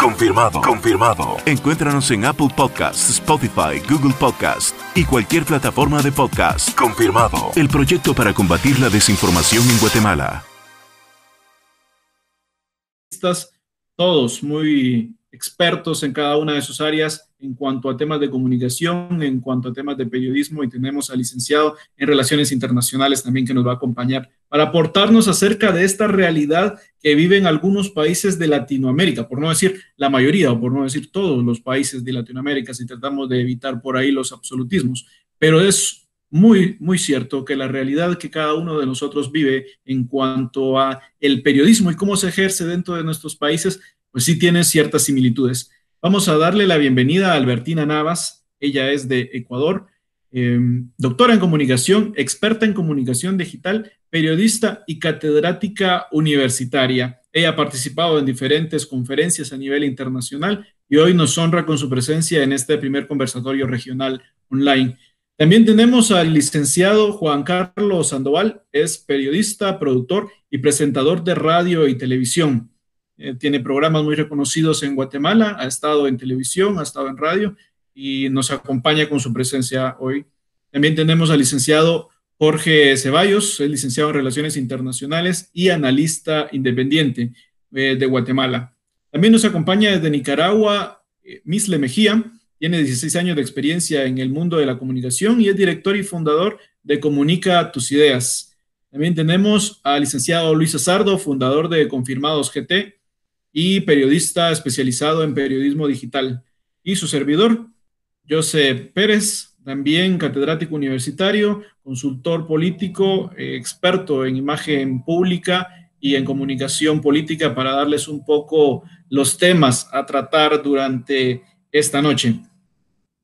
Confirmado. Confirmado. Encuéntranos en Apple Podcasts, Spotify, Google Podcasts y cualquier plataforma de podcast. Confirmado. El proyecto para combatir la desinformación en Guatemala. Estás todos muy expertos en cada una de sus áreas en cuanto a temas de comunicación, en cuanto a temas de periodismo y tenemos al licenciado en Relaciones Internacionales también que nos va a acompañar para aportarnos acerca de esta realidad que viven algunos países de Latinoamérica, por no decir la mayoría o por no decir todos los países de Latinoamérica si tratamos de evitar por ahí los absolutismos. Pero es muy, muy cierto que la realidad que cada uno de nosotros vive en cuanto a el periodismo y cómo se ejerce dentro de nuestros países, pues sí tiene ciertas similitudes. Vamos a darle la bienvenida a Albertina Navas. Ella es de Ecuador, em, doctora en comunicación, experta en comunicación digital, periodista y catedrática universitaria. Ella ha participado en diferentes conferencias a nivel internacional y hoy nos honra con su presencia en este primer conversatorio regional online. También tenemos al licenciado Juan Carlos Sandoval, es periodista, productor y presentador de radio y televisión. Eh, tiene programas muy reconocidos en Guatemala, ha estado en televisión, ha estado en radio y nos acompaña con su presencia hoy. También tenemos al licenciado Jorge Ceballos, es licenciado en Relaciones Internacionales y analista independiente eh, de Guatemala. También nos acompaña desde Nicaragua eh, Misle Mejía, tiene 16 años de experiencia en el mundo de la comunicación y es director y fundador de Comunica tus Ideas. También tenemos al licenciado Luis Azardo, fundador de Confirmados GT, y periodista especializado en periodismo digital. Y su servidor, José Pérez, también catedrático universitario, consultor político, eh, experto en imagen pública y en comunicación política para darles un poco los temas a tratar durante esta noche.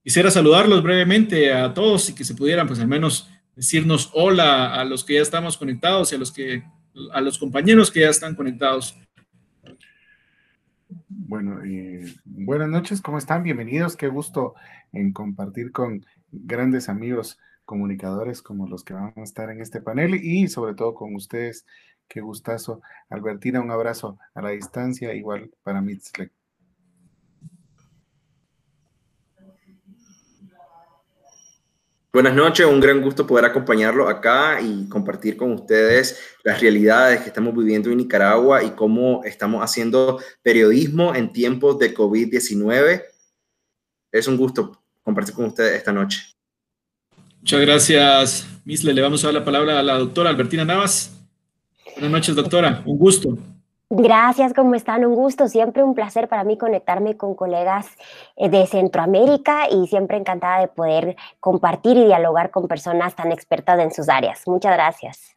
Quisiera saludarlos brevemente a todos y que se pudieran, pues al menos decirnos hola a los que ya estamos conectados y a los que a los compañeros que ya están conectados. Bueno, buenas noches, ¿cómo están? Bienvenidos, qué gusto en compartir con grandes amigos comunicadores como los que van a estar en este panel y sobre todo con ustedes, qué gustazo. Albertina, un abrazo a la distancia, igual para mí. Buenas noches, un gran gusto poder acompañarlo acá y compartir con ustedes las realidades que estamos viviendo en Nicaragua y cómo estamos haciendo periodismo en tiempos de COVID-19. Es un gusto compartir con ustedes esta noche. Muchas gracias, Misle. Le vamos a dar la palabra a la doctora Albertina Navas. Buenas noches, doctora. Un gusto. Gracias, ¿cómo están? Un gusto, siempre un placer para mí conectarme con colegas eh, de Centroamérica y siempre encantada de poder compartir y dialogar con personas tan expertas en sus áreas. Muchas gracias.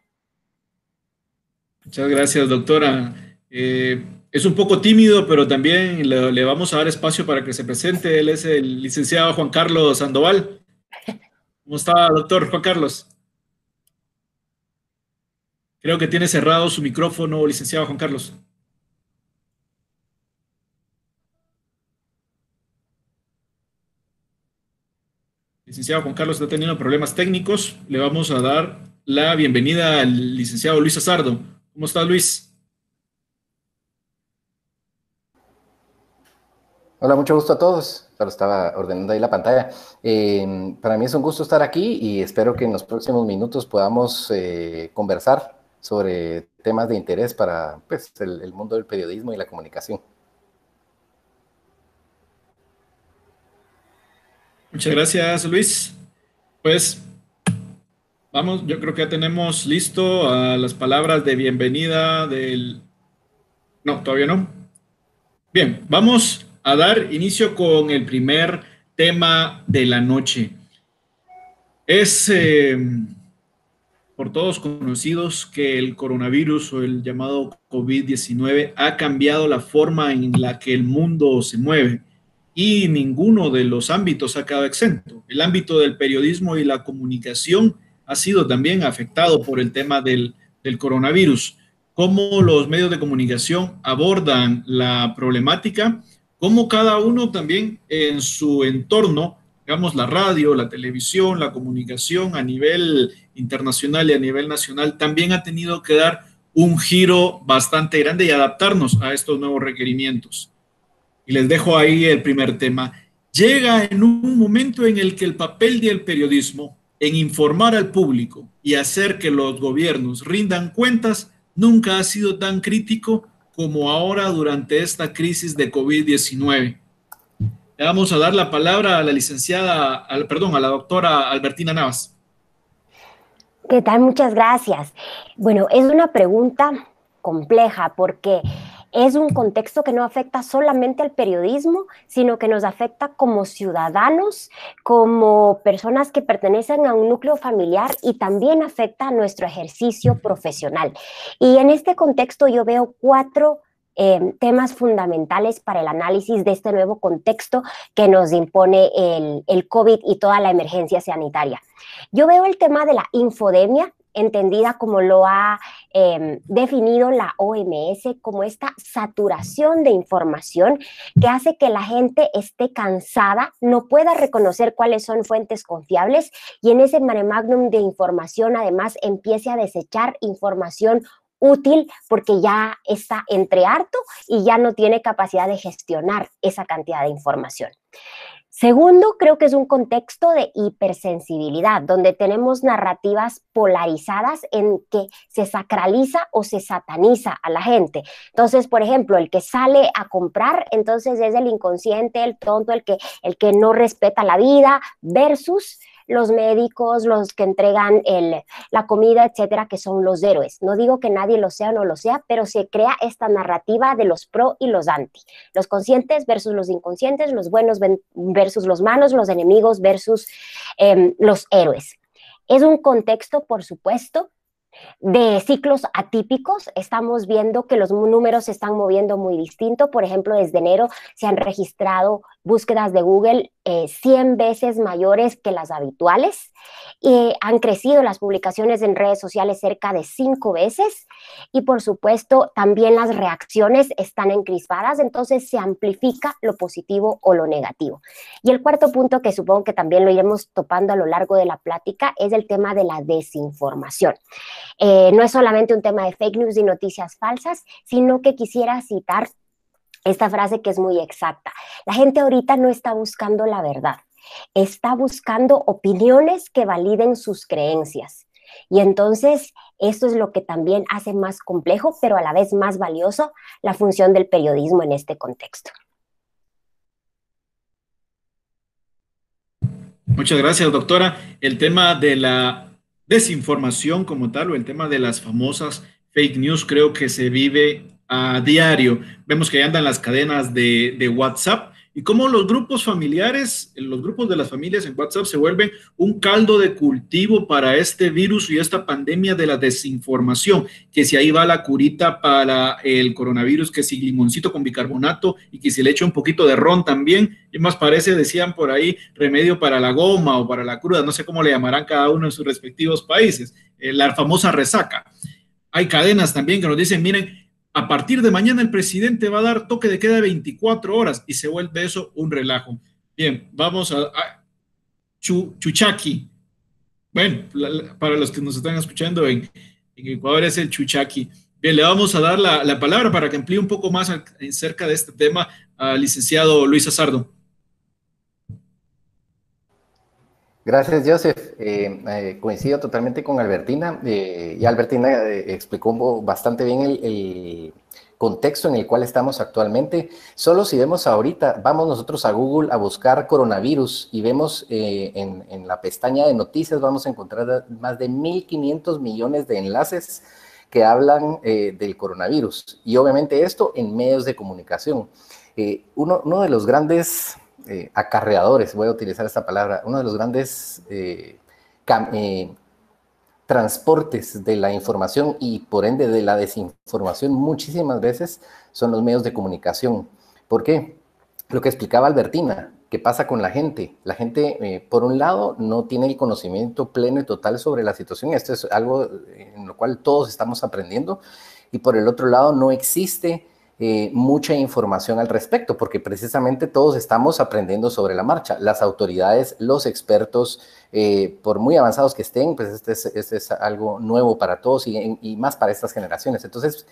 Muchas gracias, doctora. Eh, es un poco tímido, pero también le, le, vamos a dar espacio para que se presente. Él es el licenciado Juan Carlos Sandoval. ¿Cómo está, doctor Juan Carlos? Creo que tiene cerrado su micrófono, licenciado Juan Carlos. Licenciado Juan Carlos está teniendo problemas técnicos. Le vamos a dar la bienvenida al licenciado Luis Azardo. ¿Cómo está Luis? Hola, mucho gusto a todos. Estaba ordenando ahí la pantalla. Eh, para mí es un gusto estar aquí y espero que en los próximos minutos podamos eh, conversar sobre temas de interés para pues, el, mundo del periodismo y la comunicación. Muchas gracias, Luis. Pues vamos, yo creo que ya tenemos listo a las palabras de bienvenida del... No, todavía no. Bien, vamos a dar inicio con el primer tema de la noche. Es... Eh, por todos conocidos que el coronavirus o el llamado COVID-19 ha cambiado la forma en la que el mundo se mueve y ninguno de los ámbitos ha quedado exento. El ámbito del periodismo y la comunicación ha sido también afectado por el tema del, del coronavirus. Cómo los medios de comunicación abordan la problemática, cómo cada uno también en su entorno digamos, la radio, la televisión, la comunicación a nivel internacional y a nivel nacional también ha tenido que dar un giro bastante grande y adaptarnos a estos nuevos requerimientos. y les dejo ahí el primer tema. Llega en un momento en el que el papel del periodismo en informar al público y hacer que los gobiernos rindan cuentas nunca ha sido tan crítico como ahora durante esta crisis de COVID-19. Le vamos a dar la palabra a la licenciada, perdón, a la doctora Albertina Navas. ¿Qué tal? Muchas gracias. Bueno, es una pregunta compleja porque es un contexto que no afecta solamente al periodismo, sino que nos afecta como ciudadanos, como personas que pertenecen a un núcleo familiar y también afecta a nuestro ejercicio profesional. Y en este contexto yo veo cuatro em, temas fundamentales para el análisis de este nuevo contexto que nos impone el, el COVID y toda la emergencia sanitaria. Yo veo el tema de la infodemia, entendida como lo ha em, definido la OMS, como esta saturación de información que hace que la gente esté cansada, no pueda reconocer cuáles son fuentes confiables y en ese mare magnum de información además empiece a desechar información útil porque ya está entre harto y ya no tiene capacidad de gestionar esa cantidad de información. Segundo, creo que es un contexto de hipersensibilidad, donde tenemos narrativas polarizadas en que se sacraliza o se sataniza a la gente. Entonces, por ejemplo, el que sale a comprar, entonces es el inconsciente, el tonto, el que, el que no respeta la vida, versus los médicos, los que entregan la comida, etcétera, que son los héroes. No digo que nadie lo sea o no lo sea, pero se crea esta narrativa de los pro y los anti, los conscientes versus los inconscientes, los buenos versus los malos, los enemigos versus em, los héroes. Es un contexto, por supuesto, de ciclos atípicos, estamos viendo que los números se están moviendo muy distinto. Por ejemplo, desde enero se han registrado búsquedas de Google 100 eh, veces mayores que las habituales. y han crecido las publicaciones en redes sociales cerca de cinco veces y por supuesto también las reacciones están encrispadas, entonces se amplifica lo positivo o lo negativo. Y el cuarto punto que supongo que también lo iremos topando a lo largo de la plática es el tema de la desinformación. Eh, no es solamente un tema de fake news y noticias falsas, sino que quisiera citar esta frase que es muy exacta. La gente ahorita no está buscando la verdad, está buscando opiniones que validen sus creencias. Y entonces esto es lo que también hace más complejo, pero a la vez más valioso, la función del periodismo en este contexto. Muchas gracias, doctora. El tema de la desinformación como tal o el tema de las famosas fake news creo que se vive a diario. Vemos que andan las cadenas de, de, WhatsApp y cómo los grupos familiares, los grupos de las familias en WhatsApp se vuelven un caldo de cultivo para este virus y esta pandemia de la desinformación, que si ahí va la curita para el coronavirus, que si limoncito con bicarbonato y que si le echa un poquito de ron también, y más parece, decían por ahí, remedio para la goma o para la cruda, no sé cómo le llamarán cada uno en sus respectivos países, eh, la famosa resaca. Hay cadenas también que nos dicen, miren, a partir de mañana el presidente va a dar toque de queda de 24 horas y se vuelve eso un relajo. Bien, vamos a, Chuchaki. Bueno, para los que nos están escuchando en, Ecuador es el Chuchaki. Bien, le vamos a dar la, palabra para que amplíe un poco más acerca de este tema al licenciado Luis Azardo. Gracias, Joseph. Eh, eh, coincido totalmente con Albertina. Eh, y Albertina explicó bastante bien el, contexto en el cual estamos actualmente. Solo si vemos ahorita, vamos nosotros a Google a buscar coronavirus y vemos en, en, la pestaña de noticias, vamos a encontrar más de 1.500 millones de enlaces que hablan del coronavirus. Y obviamente esto en medios de comunicación. uno, uno de los grandes eh, acarreadores, voy a utilizar esta palabra, uno de los grandes eh, eh, transportes de la información y por ende de la desinformación muchísimas veces son los medios de comunicación. ¿Por qué? Lo que explicaba Albertina, ¿qué pasa con la gente? La gente, por un lado, no tiene el conocimiento pleno y total sobre la situación, esto es algo en lo cual todos estamos aprendiendo, y por el otro lado, no existe eh, mucha información al respecto, porque precisamente todos estamos aprendiendo sobre la marcha. Las autoridades, los expertos, eh, por muy avanzados que estén, pues este es, este es algo nuevo para todos y, y, más para estas generaciones. Entonces,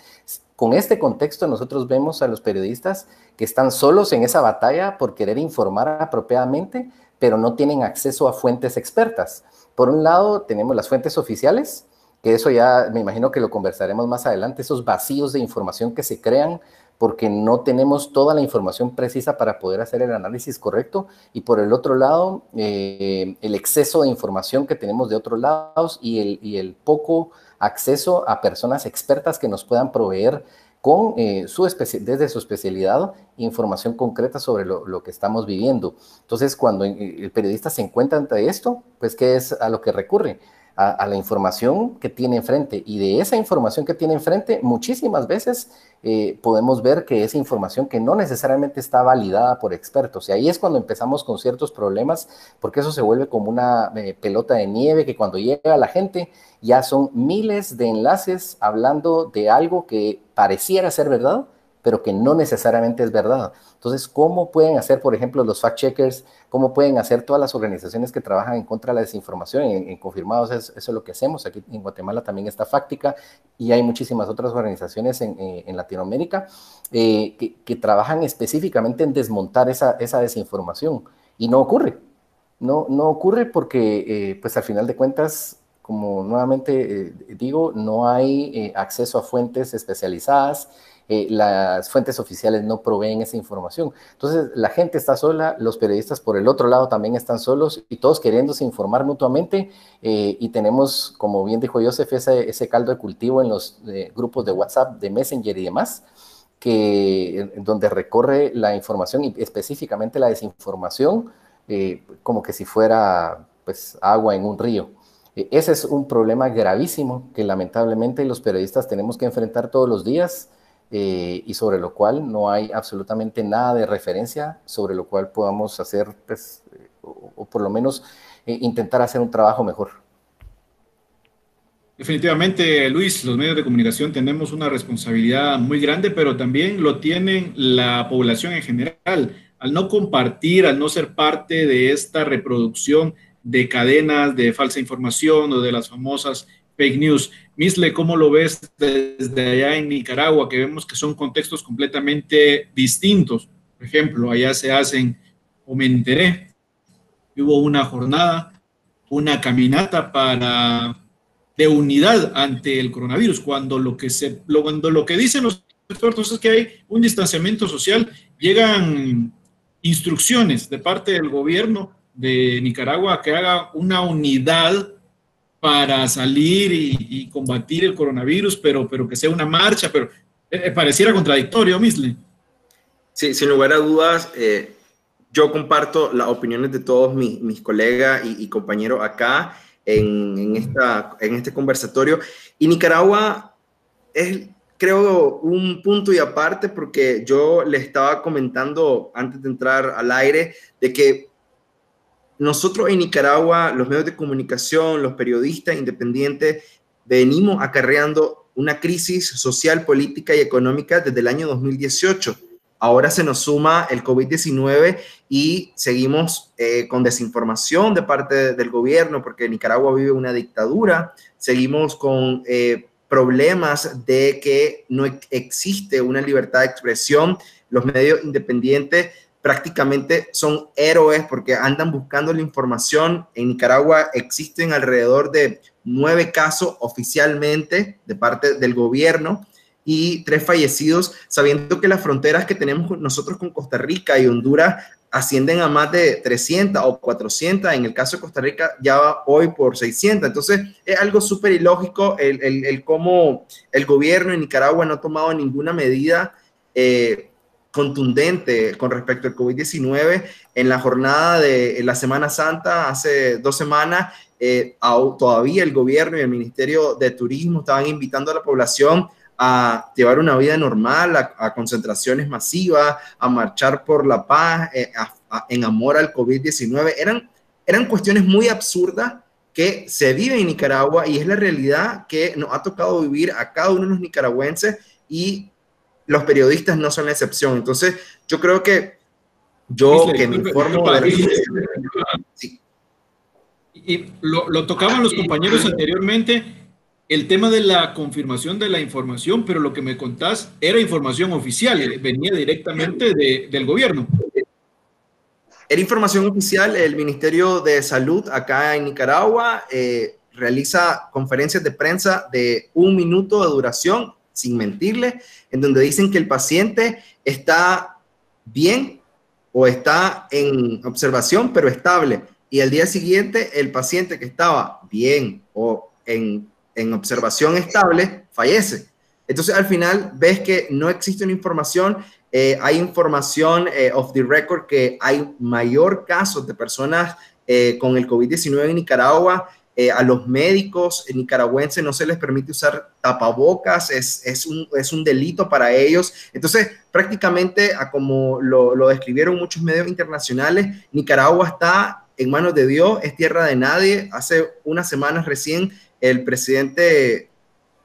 con este contexto, nosotros vemos a los periodistas que están solos en esa batalla por querer informar apropiadamente, pero no tienen acceso a fuentes expertas. Por un lado, tenemos las fuentes oficiales, que eso ya me imagino que lo conversaremos más adelante, esos vacíos de información que se crean porque no tenemos toda la información precisa para poder hacer el análisis correcto. Y por el otro lado, eh, el exceso de información que tenemos de otros lados y el, y el poco acceso a personas expertas que nos puedan proveer con eh, su desde su especialidad información concreta sobre lo, lo, que estamos viviendo. Entonces, cuando eh, el periodista se encuentra ante esto, pues, ¿qué es a lo que recurre? A, la información que tiene enfrente. Y de esa información que tiene enfrente, muchísimas veces eh, podemos ver que es información que no necesariamente está validada por expertos. Y ahí es cuando empezamos con ciertos problemas, porque eso se vuelve como una eh, pelota de nieve que cuando llega la gente ya son miles de enlaces hablando de algo que pareciera ser verdad, pero que no necesariamente es verdad. Entonces, ¿cómo pueden hacer, por ejemplo, los fact-checkers? ¿Cómo pueden hacer todas las organizaciones que trabajan en contra de la desinformación? En, Confirmados, eso es lo que hacemos. Aquí en Guatemala también está Fáctica y hay muchísimas otras organizaciones en, eh, Latinoamérica eh, que, trabajan específicamente en desmontar esa, esa desinformación. Y no ocurre. No, no ocurre porque, eh, pues al final de cuentas, como nuevamente digo, no hay acceso a fuentes especializadas. Eh, las fuentes oficiales no proveen esa información. Entonces, la gente está sola, los periodistas por el otro lado también están solos y todos queriéndose informar mutuamente eh, y tenemos, como bien dijo Joseph, ese, ese caldo de cultivo en los eh, grupos de WhatsApp, de Messenger y demás, que donde recorre la información y específicamente la desinformación como que si fuera pues agua en un río. Ese es un problema gravísimo que lamentablemente los periodistas tenemos que enfrentar todos los días eh, y sobre lo cual no hay absolutamente nada de referencia sobre lo cual podamos hacer, pues, o, por lo menos eh, intentar hacer un trabajo mejor. Definitivamente, Luis, los medios de comunicación tenemos una responsabilidad muy grande, pero también lo tienen la población en general. Al no compartir, al no ser parte de esta reproducción de cadenas de falsa información o de las famosas fake news. Misle, ¿cómo lo ves desde allá en Nicaragua? Que vemos que son contextos completamente distintos. Por ejemplo, allá se hacen, o me enteré, hubo una jornada, una caminata para de unidad ante el coronavirus, cuando lo que se, cuando lo que dicen los expertos es que hay un distanciamiento social, llegan instrucciones de parte del gobierno de Nicaragua que haga una unidad para salir y, combatir el coronavirus, pero, pero que sea una marcha, pero eh, eh, pareciera contradictorio, Misle. Sí, sin lugar a dudas, eh, yo comparto las opiniones de todos mis, mis colegas y, compañeros acá en, en, esta, en este conversatorio. Y Nicaragua es, creo, un punto y aparte porque yo le estaba comentando antes de entrar al aire de que nosotros en Nicaragua, los medios de comunicación, los periodistas independientes, venimos acarreando una crisis social, política y económica desde el año 2018. Ahora se nos suma el COVID-19 y seguimos eh, con desinformación de parte del gobierno porque Nicaragua vive una dictadura. Seguimos con eh, problemas de que no existe una libertad de expresión. Los medios independientes prácticamente son héroes porque andan buscando la información. En Nicaragua existen alrededor de nueve casos oficialmente de parte del gobierno y tres fallecidos, sabiendo que las fronteras que tenemos nosotros con Costa Rica y Honduras ascienden a más de 300 o 400, en el caso de Costa Rica ya va hoy por 600. Entonces es algo súper ilógico el, el, cómo el gobierno en Nicaragua no ha tomado ninguna medida eh, contundente con respecto al COVID-19. En la jornada de la Semana Santa, hace dos semanas, eh, todavía el gobierno y el Ministerio de Turismo estaban invitando a la población a llevar una vida normal, a, concentraciones masivas, a marchar por la paz, eh, en amor al COVID-19. Eran, eran cuestiones muy absurdas que se viven en Nicaragua y es la realidad que nos ha tocado vivir a cada uno de los nicaragüenses y los periodistas no son la excepción. Entonces, yo creo que yo que me informo de sí. Y lo, lo tocaban los compañeros anteriormente, el tema de la confirmación de la información, pero lo que me contás era información oficial, venía directamente de, del gobierno. Era información oficial, el Ministerio de Salud acá en Nicaragua eh, realiza conferencias de prensa de un minuto de duración, sin mentirle, en donde dicen que el paciente está bien o está en observación, pero estable. Y al día siguiente, el paciente que estaba bien o en, en observación estable fallece. Entonces, al final, ves que no existe una información eh, hay información eh, of the record que hay mayor casos de personas eh, con el COVID-19 en Nicaragua. A los médicos nicaragüenses no se les permite usar tapabocas, es, es, un, es un, delito para ellos. Entonces, prácticamente, a como lo, lo describieron muchos medios internacionales, Nicaragua está en manos de Dios, es tierra de nadie. Hace unas semanas recién el presidente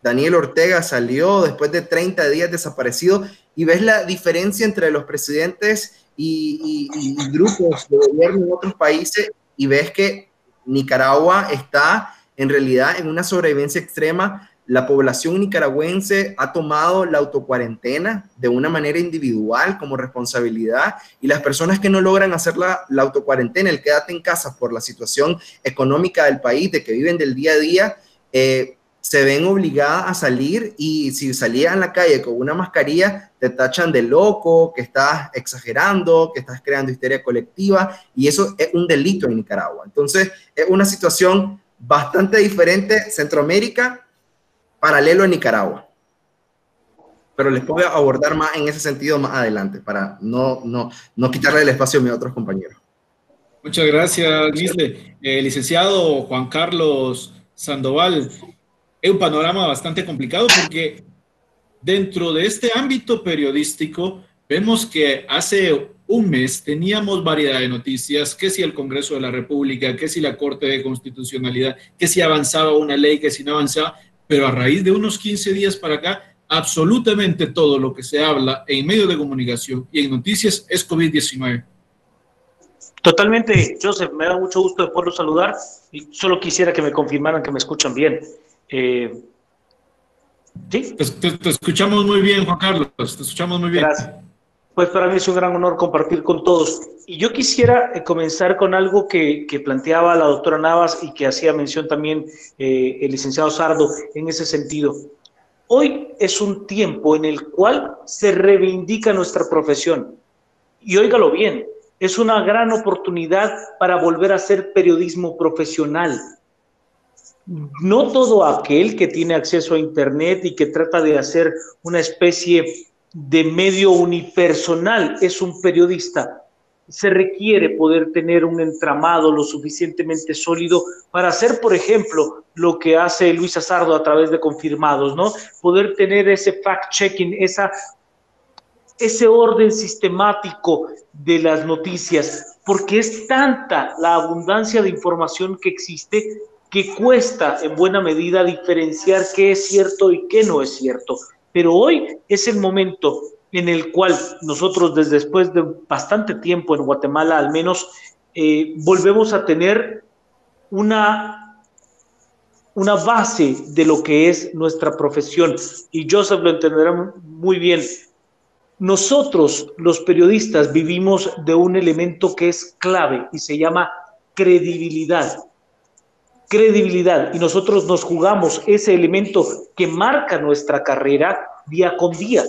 Daniel Ortega salió después de 30 días desaparecido y ves la diferencia entre los presidentes y, grupos de gobierno en otros países y ves que Nicaragua está en realidad en una sobrevivencia extrema. La población nicaragüense ha tomado la autocuarentena de una manera individual como responsabilidad y las personas que no logran hacer la, la autocuarentena, el quédate en casa por la situación económica del país, de que viven del día a día, eh, se ven obligadas a salir y si salían a la calle con una mascarilla, te tachan de loco, que estás exagerando, que estás creando histeria colectiva y eso es un delito en Nicaragua. Entonces, es una situación bastante diferente Centroamérica, paralelo a Nicaragua. Pero les puedo abordar más en ese sentido más adelante para no, no, no quitarle el espacio a mis otros compañeros. Muchas gracias, Gisle. Eh, licenciado Juan Carlos Sandoval, es un panorama bastante complicado porque dentro de este ámbito periodístico vemos que hace un mes teníamos variedad de noticias, que si el Congreso de la República, que si la Corte de Constitucionalidad, que si avanzaba una ley, que si no avanzaba, pero a raíz de unos 15 días para acá, absolutamente todo lo que se habla en medios de comunicación y en noticias es COVID-19. Totalmente, Joseph, me da mucho gusto de poderlo saludar y solo quisiera que me confirmaran que me escuchan bien. Eh, ¿Sí? Te, escuchamos muy bien, Juan Carlos, te escuchamos muy bien. Gracias. Pues para mí es un gran honor compartir con todos. Y yo quisiera eh, comenzar con algo que, que, planteaba la doctora Navas y que hacía mención también eh, el licenciado Sardo en ese sentido. Hoy es un tiempo en el cual se reivindica nuestra profesión. Y óigalo bien, es una gran oportunidad para volver a hacer periodismo profesional, no todo aquel que tiene acceso a Internet y que trata de hacer una especie de medio unipersonal es un periodista. Se requiere poder tener un entramado lo suficientemente sólido para hacer, por ejemplo, lo que hace Luis Azardo a través de confirmados, ¿no? Poder tener ese fact-checking, esa ese orden sistemático de las noticias, porque es tanta la abundancia de información que existe que cuesta en buena medida diferenciar qué es cierto y qué no es cierto. Pero hoy es el momento en el cual nosotros desde después de bastante tiempo en Guatemala al menos eh, volvemos a tener una, una base de lo que es nuestra profesión. Y Joseph lo entenderá muy bien. Nosotros, los periodistas, vivimos de un elemento que es clave y se llama credibilidad credibilidad y nosotros nos jugamos ese elemento que marca nuestra carrera día con día.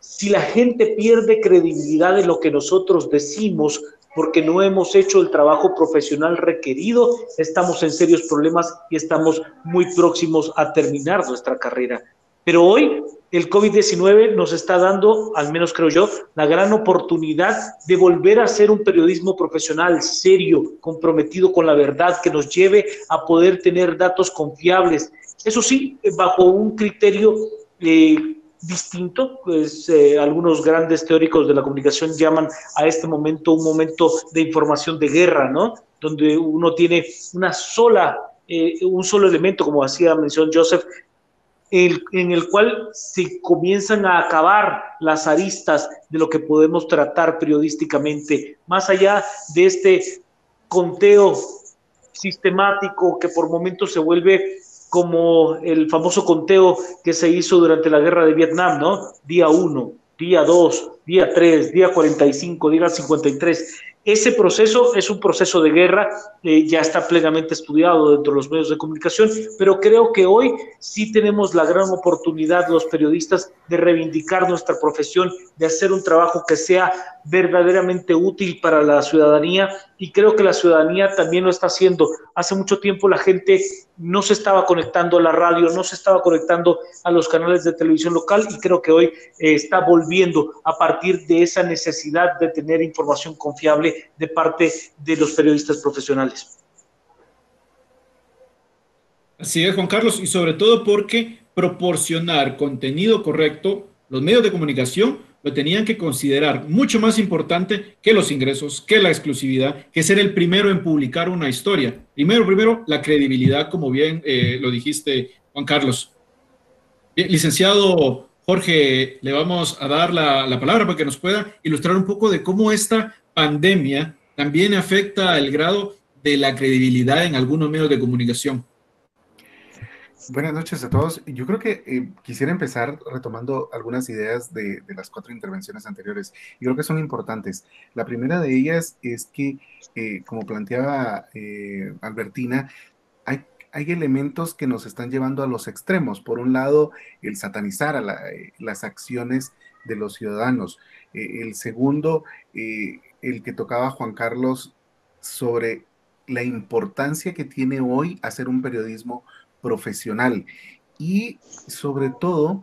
Si la gente pierde credibilidad en lo que nosotros decimos porque no hemos hecho el trabajo profesional requerido, estamos en serios problemas y estamos muy próximos a terminar nuestra carrera. Pero hoy el COVID-19 nos está dando, al menos creo yo, la gran oportunidad de volver a hacer un periodismo profesional serio, comprometido con la verdad, que nos lleve a poder tener datos confiables. Eso sí, bajo un criterio eh, distinto, pues eh, algunos grandes teóricos de la comunicación llaman a este momento un momento de información de guerra, ¿no? Donde uno tiene una sola, eh, un solo elemento, como hacía mención Joseph, en el cual se comienzan a acabar las aristas de lo que podemos tratar periodísticamente, más allá de este conteo sistemático que por momentos se vuelve como el famoso conteo que se hizo durante la guerra de Vietnam, ¿no? Día 1, día 2, día 3, día 45, día 53. Ese proceso es un proceso de guerra, eh, ya está plenamente estudiado dentro de los medios de comunicación, pero creo que hoy sí tenemos la gran oportunidad los periodistas de reivindicar nuestra profesión, de hacer un trabajo que sea verdaderamente útil para la ciudadanía y creo que la ciudadanía también lo está haciendo. Hace mucho tiempo la gente no se estaba conectando a la radio, no se estaba conectando a los canales de televisión local y creo que hoy eh, está volviendo a partir de esa necesidad de tener información confiable de parte de los periodistas profesionales. Así es, Juan Carlos, y sobre todo porque proporcionar contenido correcto, los medios de comunicación lo tenían que considerar mucho más importante que los ingresos, que la exclusividad, que ser el primero en publicar una historia. Primero, primero, la credibilidad, como bien eh, lo dijiste, Juan Carlos. licenciado Jorge, le vamos a dar la, la palabra para que nos pueda ilustrar un poco de cómo esta pandemia también afecta el grado de la credibilidad en algunos medios de comunicación. Buenas noches a todos. Yo creo que eh, quisiera empezar retomando algunas ideas de, las cuatro intervenciones anteriores. Y creo que son importantes. La primera de ellas es que, eh, como planteaba eh, Albertina, hay, hay, elementos que nos están llevando a los extremos. Por un lado, el satanizar a las acciones de los ciudadanos. el segundo, el que tocaba Juan Carlos sobre la importancia que tiene hoy hacer un periodismo profesional. Y sobre todo,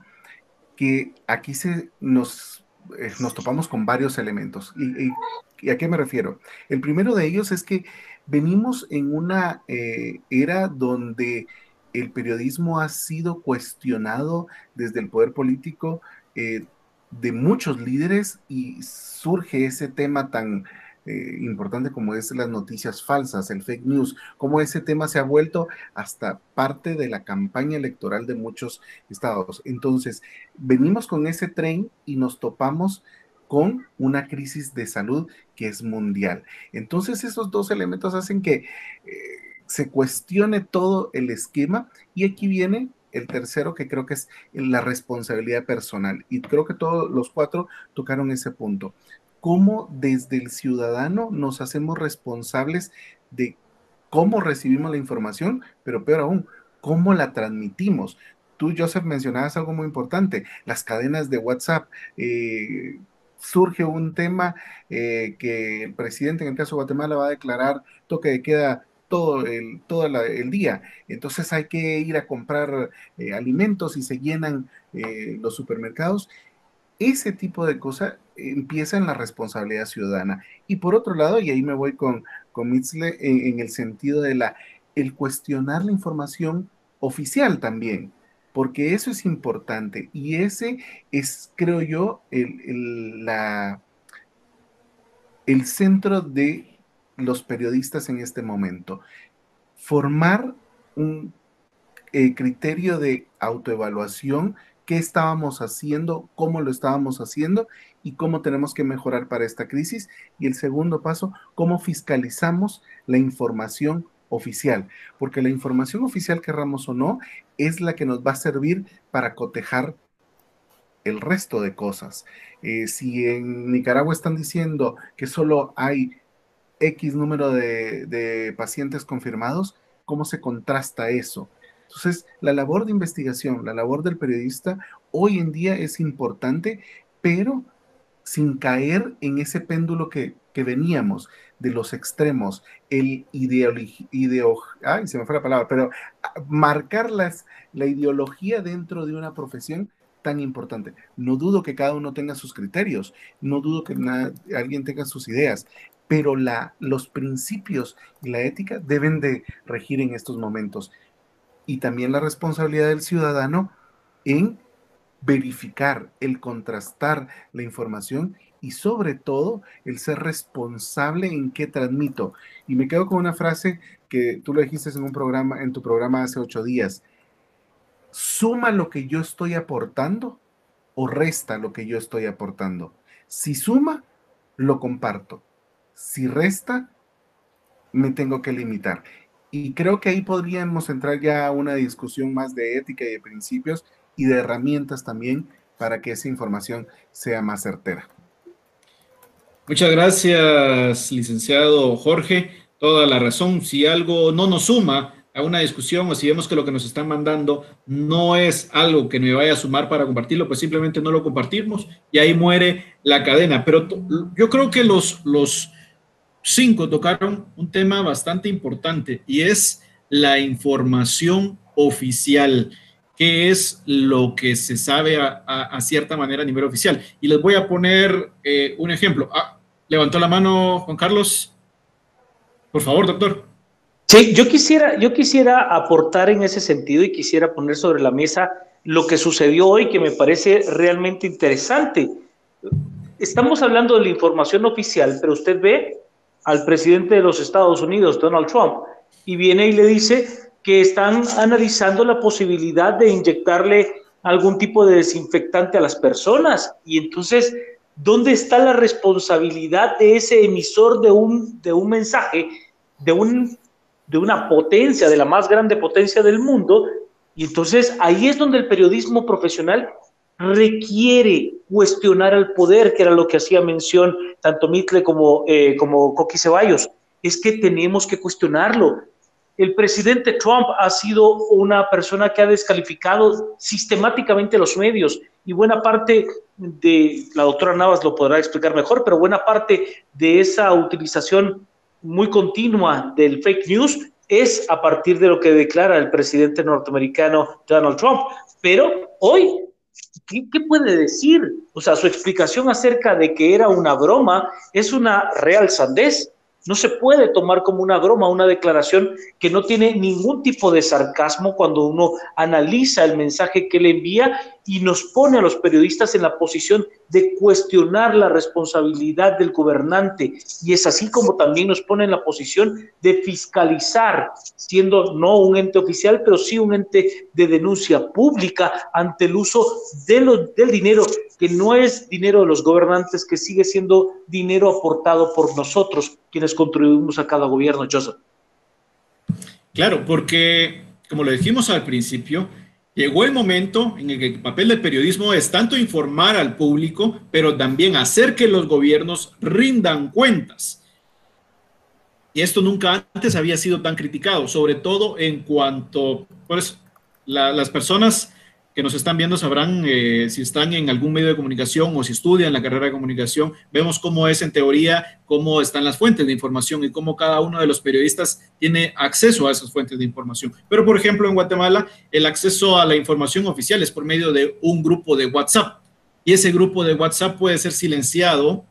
que aquí se nos, eh, nos topamos con varios elementos. Y, a qué me refiero? El primero de ellos es que venimos en una eh, era donde el periodismo ha sido cuestionado desde el poder político eh, de muchos líderes y surge ese tema tan, eh, importante como es las noticias falsas, el fake news, cómo ese tema se ha vuelto hasta parte de la campaña electoral de muchos estados. Entonces, venimos con ese tren y nos topamos con una crisis de salud que es mundial. Entonces, esos dos elementos hacen que eh, se cuestione todo el esquema y aquí viene el tercero que creo que es la responsabilidad personal. Y creo que todos los cuatro tocaron ese punto cómo desde el ciudadano nos hacemos responsables de cómo recibimos la información, pero peor aún, cómo la transmitimos. Tú, Joseph, mencionabas algo muy importante, las cadenas de WhatsApp. Eh, surge un tema eh, que el presidente, en el caso de Guatemala, va a declarar toque de queda todo el, todo el día. Entonces hay que ir a comprar eh, alimentos y se llenan los supermercados ese tipo de cosas empieza en la responsabilidad ciudadana. Y por otro lado, y ahí me voy con, con Mitzle en, el sentido de la, el cuestionar la información oficial también, porque eso es importante y ese es, creo yo, el, la, el centro de los periodistas en este momento. Formar un eh, criterio de autoevaluación qué estábamos haciendo, cómo lo estábamos haciendo y cómo tenemos que mejorar para esta crisis. Y el segundo paso, cómo fiscalizamos la información oficial, porque la información oficial, querramos o no, es la que nos va a servir para cotejar el resto de cosas. Eh, si en Nicaragua están diciendo que solo hay X número de, pacientes confirmados, ¿cómo se contrasta eso? Entonces, la labor de investigación, la labor del periodista hoy en día es importante, pero sin caer en ese péndulo que, veníamos de los extremos, el ideología, ay, se me fue la palabra, pero marcar las, la ideología dentro de una profesión tan importante. No dudo que cada uno tenga sus criterios, no dudo que alguien tenga sus ideas, pero los principios y la ética deben de regir en estos momentos y también la responsabilidad del ciudadano en verificar, el contrastar la información y sobre todo el ser responsable en qué transmito. Y me quedo con una frase que tú lo dijiste en un programa, en tu programa hace ocho días. ¿Suma lo que yo estoy aportando o resta lo que yo estoy aportando? Si suma, lo comparto. Si resta, me tengo que limitar. Y creo que ahí podríamos entrar ya a una discusión más de ética y de principios y de herramientas también para que esa información sea más certera. Muchas gracias, licenciado Jorge. Toda la razón. Si algo no nos suma a una discusión o si vemos que lo que nos están mandando no es algo que me vaya a sumar para compartirlo, pues simplemente no lo compartimos y ahí muere la cadena. Pero yo creo que los, los cinco tocaron un tema bastante importante y es la información oficial qué es lo que se sabe a, cierta manera a nivel oficial. Y les voy a poner eh, un ejemplo. Ah, levantó la mano Juan Carlos. Por favor, doctor. Sí, yo quisiera, yo quisiera aportar en ese sentido y quisiera poner sobre la mesa lo que sucedió hoy que me parece realmente interesante. Estamos hablando de la información oficial, pero usted ve al presidente de los Estados Unidos, Donald Trump, y viene y le dice, que están analizando la posibilidad de inyectarle algún tipo de desinfectante a las personas. Y entonces, ¿dónde está la responsabilidad de ese emisor de un, de un mensaje, de, un, de una potencia, de la más grande potencia del mundo? Y entonces ahí es donde el periodismo profesional requiere cuestionar al poder, que era lo que hacía mención tanto Mitle como, eh, como Coqui Ceballos. Es que tenemos que cuestionarlo el presidente Trump ha sido una persona que ha descalificado sistemáticamente los medios y buena parte de, la doctora Navas lo podrá explicar mejor, pero buena parte de esa utilización muy continua del fake news es a partir de lo que declara el presidente norteamericano Donald Trump. Pero hoy, ¿qué, puede decir? O sea, su explicación acerca de que era una broma es una real sandez no se puede tomar como una broma una declaración que no tiene ningún tipo de sarcasmo cuando uno analiza el mensaje que le envía y nos pone a los periodistas en la posición de cuestionar la responsabilidad del gobernante. Y es así como también nos pone en la posición de fiscalizar, siendo no un ente oficial, pero sí un ente de denuncia pública ante el uso de del dinero, que no es dinero de los gobernantes, que sigue siendo dinero aportado por nosotros, quienes contribuimos a cada gobierno, Joseph. Claro, porque, como lo dijimos al principio, Llegó el momento en el que el papel del periodismo es tanto informar al público, pero también hacer que los gobiernos rindan cuentas. Y esto nunca antes había sido tan criticado, sobre todo en cuanto, pues, las personas que nos están viendo sabrán eh, si están en algún medio de comunicación o si estudian la carrera de comunicación, vemos cómo es en teoría, cómo están las fuentes de información y cómo cada uno de los periodistas tiene acceso a esas fuentes de información. Pero, por ejemplo, en Guatemala, el acceso a la información oficial es por medio de un grupo de WhatsApp y ese grupo de WhatsApp puede ser silenciado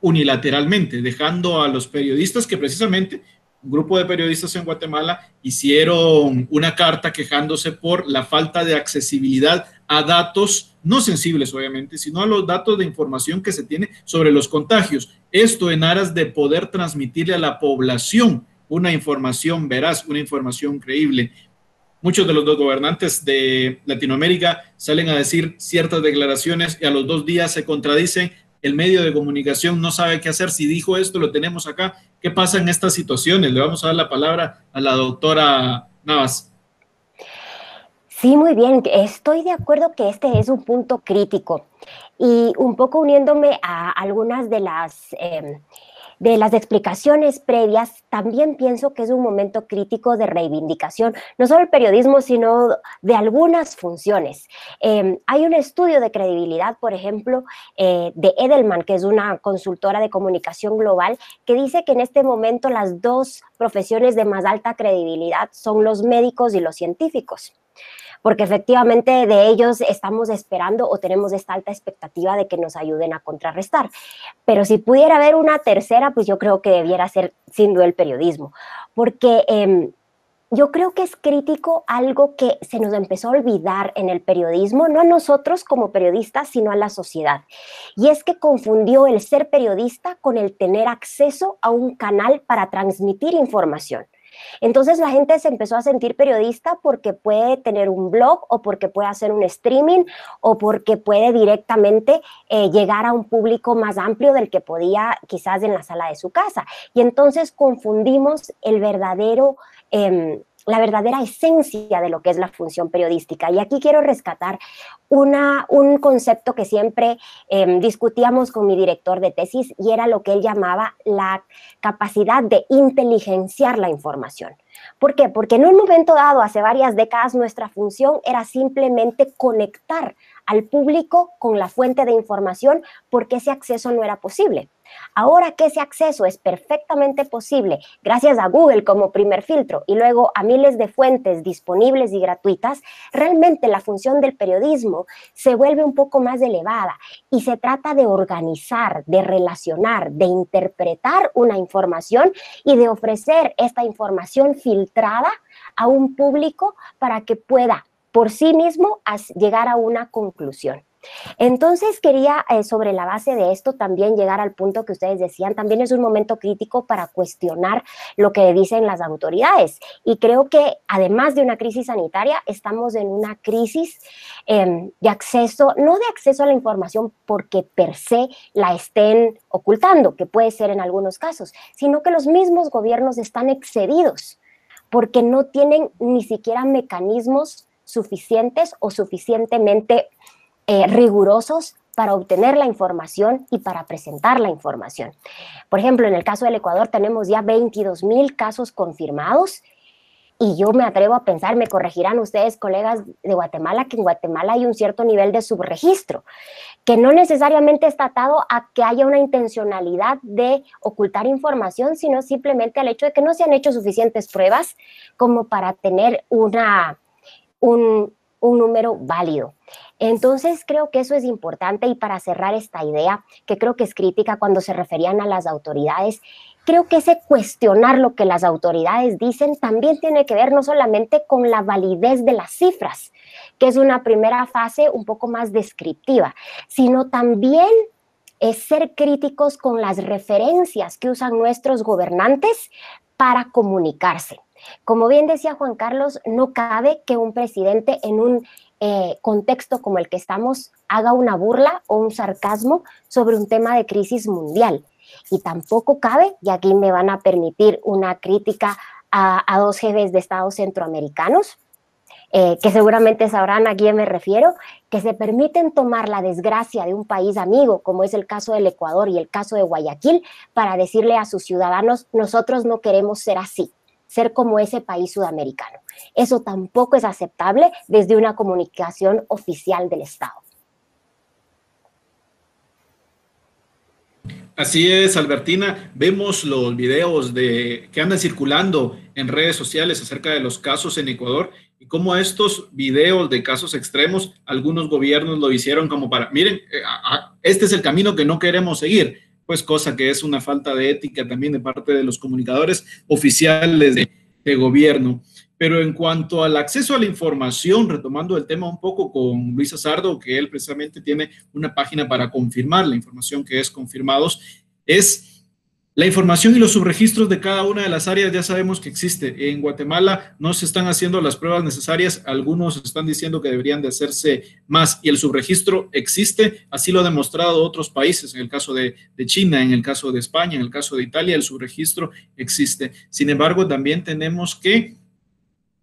unilateralmente, dejando a los periodistas que precisamente un grupo de periodistas en Guatemala hicieron una carta quejándose por la falta de accesibilidad a datos no sensibles, obviamente, sino a los datos de información que se tiene sobre los contagios. Esto en aras de poder transmitirle a la población una información veraz, una información creíble. Muchos de los dos gobernantes de Latinoamérica salen a decir ciertas declaraciones y a los dos días se contradicen el medio de comunicación no sabe qué hacer. Si dijo esto, lo tenemos acá. ¿Qué pasa en estas situaciones? Le vamos a dar la palabra a la doctora Navas. Sí, muy bien. Estoy de acuerdo que este es un punto crítico y un poco uniéndome a algunas de las... Em, de las explicaciones previas, también pienso que es un momento crítico de reivindicación, no solo el periodismo, sino de algunas funciones. Em, hay un estudio de credibilidad, por ejemplo, eh, de Edelman, que es una consultora de comunicación global, que dice que en este momento las dos profesiones de más alta credibilidad son los médicos y los científicos porque efectivamente de ellos estamos esperando o tenemos esta alta expectativa de que nos ayuden a contrarrestar. Pero si pudiera haber una tercera, pues yo creo que debiera ser sin duda el periodismo, porque... Em, yo creo que es crítico algo que se nos empezó a olvidar en el periodismo, no a nosotros como periodistas, sino a la sociedad. Y es que confundió el ser periodista con el tener acceso a un canal para transmitir información. Entonces la gente se empezó a sentir periodista porque puede tener un blog o porque puede hacer un streaming o porque puede directamente eh, llegar a un público más amplio del que podía quizás en la sala de su casa. Y entonces confundimos el verdadero... Em, la verdadera esencia de lo que es la función periodística. Y aquí quiero rescatar una, un concepto que siempre em, discutíamos con mi director de tesis y era lo que él llamaba la capacidad de inteligenciar la información. ¿Por qué? Porque en un momento dado, hace varias décadas, nuestra función era simplemente conectar al público con la fuente de información porque ese acceso no era posible. Ahora que ese acceso es perfectamente posible gracias a Google como primer filtro y luego a miles de fuentes disponibles y gratuitas, realmente la función del periodismo se vuelve un poco más elevada y se trata de organizar, de relacionar, de interpretar una información y de ofrecer esta información filtrada a un público para que pueda por sí mismo llegar a una conclusión. Entonces quería, eh, sobre la base de esto, también llegar al punto que ustedes decían, también es un momento crítico para cuestionar lo que dicen las autoridades. Y creo que además de una crisis sanitaria, estamos en una crisis em, de acceso, no de acceso a la información porque per se la estén ocultando, que puede ser en algunos casos, sino que los mismos gobiernos están excedidos porque no tienen ni siquiera mecanismos suficientes o suficientemente eh, rigurosos para obtener la información y para presentar la información. Por ejemplo, en el caso del Ecuador tenemos ya 22 mil casos confirmados y yo me atrevo a pensar, me corregirán ustedes, colegas de Guatemala, que en Guatemala hay un cierto nivel de subregistro, que no necesariamente está atado a que haya una intencionalidad de ocultar información, sino simplemente al hecho de que no se han hecho suficientes pruebas como para tener una, un, número válido. Entonces creo que eso es importante y para cerrar esta idea, que creo que es crítica cuando se referían a las autoridades, creo que ese cuestionar lo que las autoridades dicen también tiene que ver no solamente con la validez de las cifras, que es una primera fase un poco más descriptiva, sino también es ser críticos con las referencias que usan nuestros gobernantes para comunicarse. Como bien decía Juan Carlos, no cabe que un presidente en un eh, contexto como el que estamos haga una burla o un sarcasmo sobre un tema de crisis mundial. Y tampoco cabe, y aquí me van a permitir una crítica a, dos jefes de Estados centroamericanos, eh, que seguramente sabrán a quién me refiero, que se permiten tomar la desgracia de un país amigo, como es el caso del Ecuador y el caso de Guayaquil, para decirle a sus ciudadanos, nosotros no queremos ser así ser como ese país sudamericano. Eso tampoco es aceptable desde una comunicación oficial del Estado. Así es, Albertina. Vemos los videos de, que andan circulando en redes sociales acerca de los casos en Ecuador y cómo estos videos de casos extremos, algunos gobiernos lo hicieron como para, miren, eh, este es el camino que no queremos seguir pues cosa que es una falta de ética también de parte de los comunicadores oficiales de, gobierno. Pero en cuanto al acceso a la información, retomando el tema un poco con Luis Azardo, que él precisamente tiene una página para confirmar la información que es confirmados, es la información y los subregistros de cada una de las áreas ya sabemos que existe. En Guatemala no se están haciendo las pruebas necesarias, algunos están diciendo que deberían de hacerse más y el subregistro existe, así lo han demostrado otros países, en el caso de, de China, en el caso de España, en el caso de Italia, el subregistro existe. Sin embargo, también tenemos que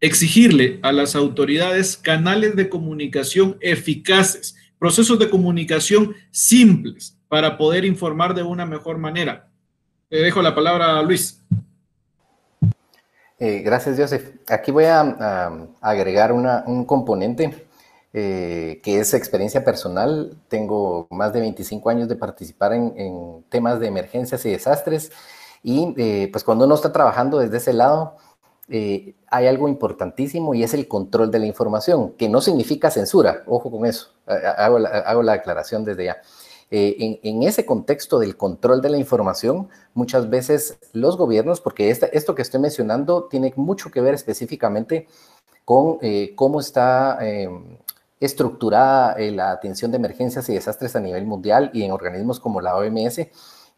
exigirle a las autoridades canales de comunicación eficaces, procesos de comunicación simples para poder informar de una mejor manera dejo la palabra a Luis. Eh, gracias, Joseph. Aquí voy a, agregar un componente eh, que es experiencia personal. Tengo más de 25 años de participar en, temas de emergencias y desastres. Y eh, pues cuando uno está trabajando desde ese lado, hay algo importantísimo y es el control de la información, que no significa censura. Ojo con eso. Hago la, hago la aclaración desde ya. Eh, en, ese contexto del control de la información, muchas veces los gobiernos, porque esto que estoy mencionando tiene mucho que ver específicamente con eh, cómo está em, estructurada eh, la atención de emergencias y desastres a nivel mundial y en organismos como la OMS,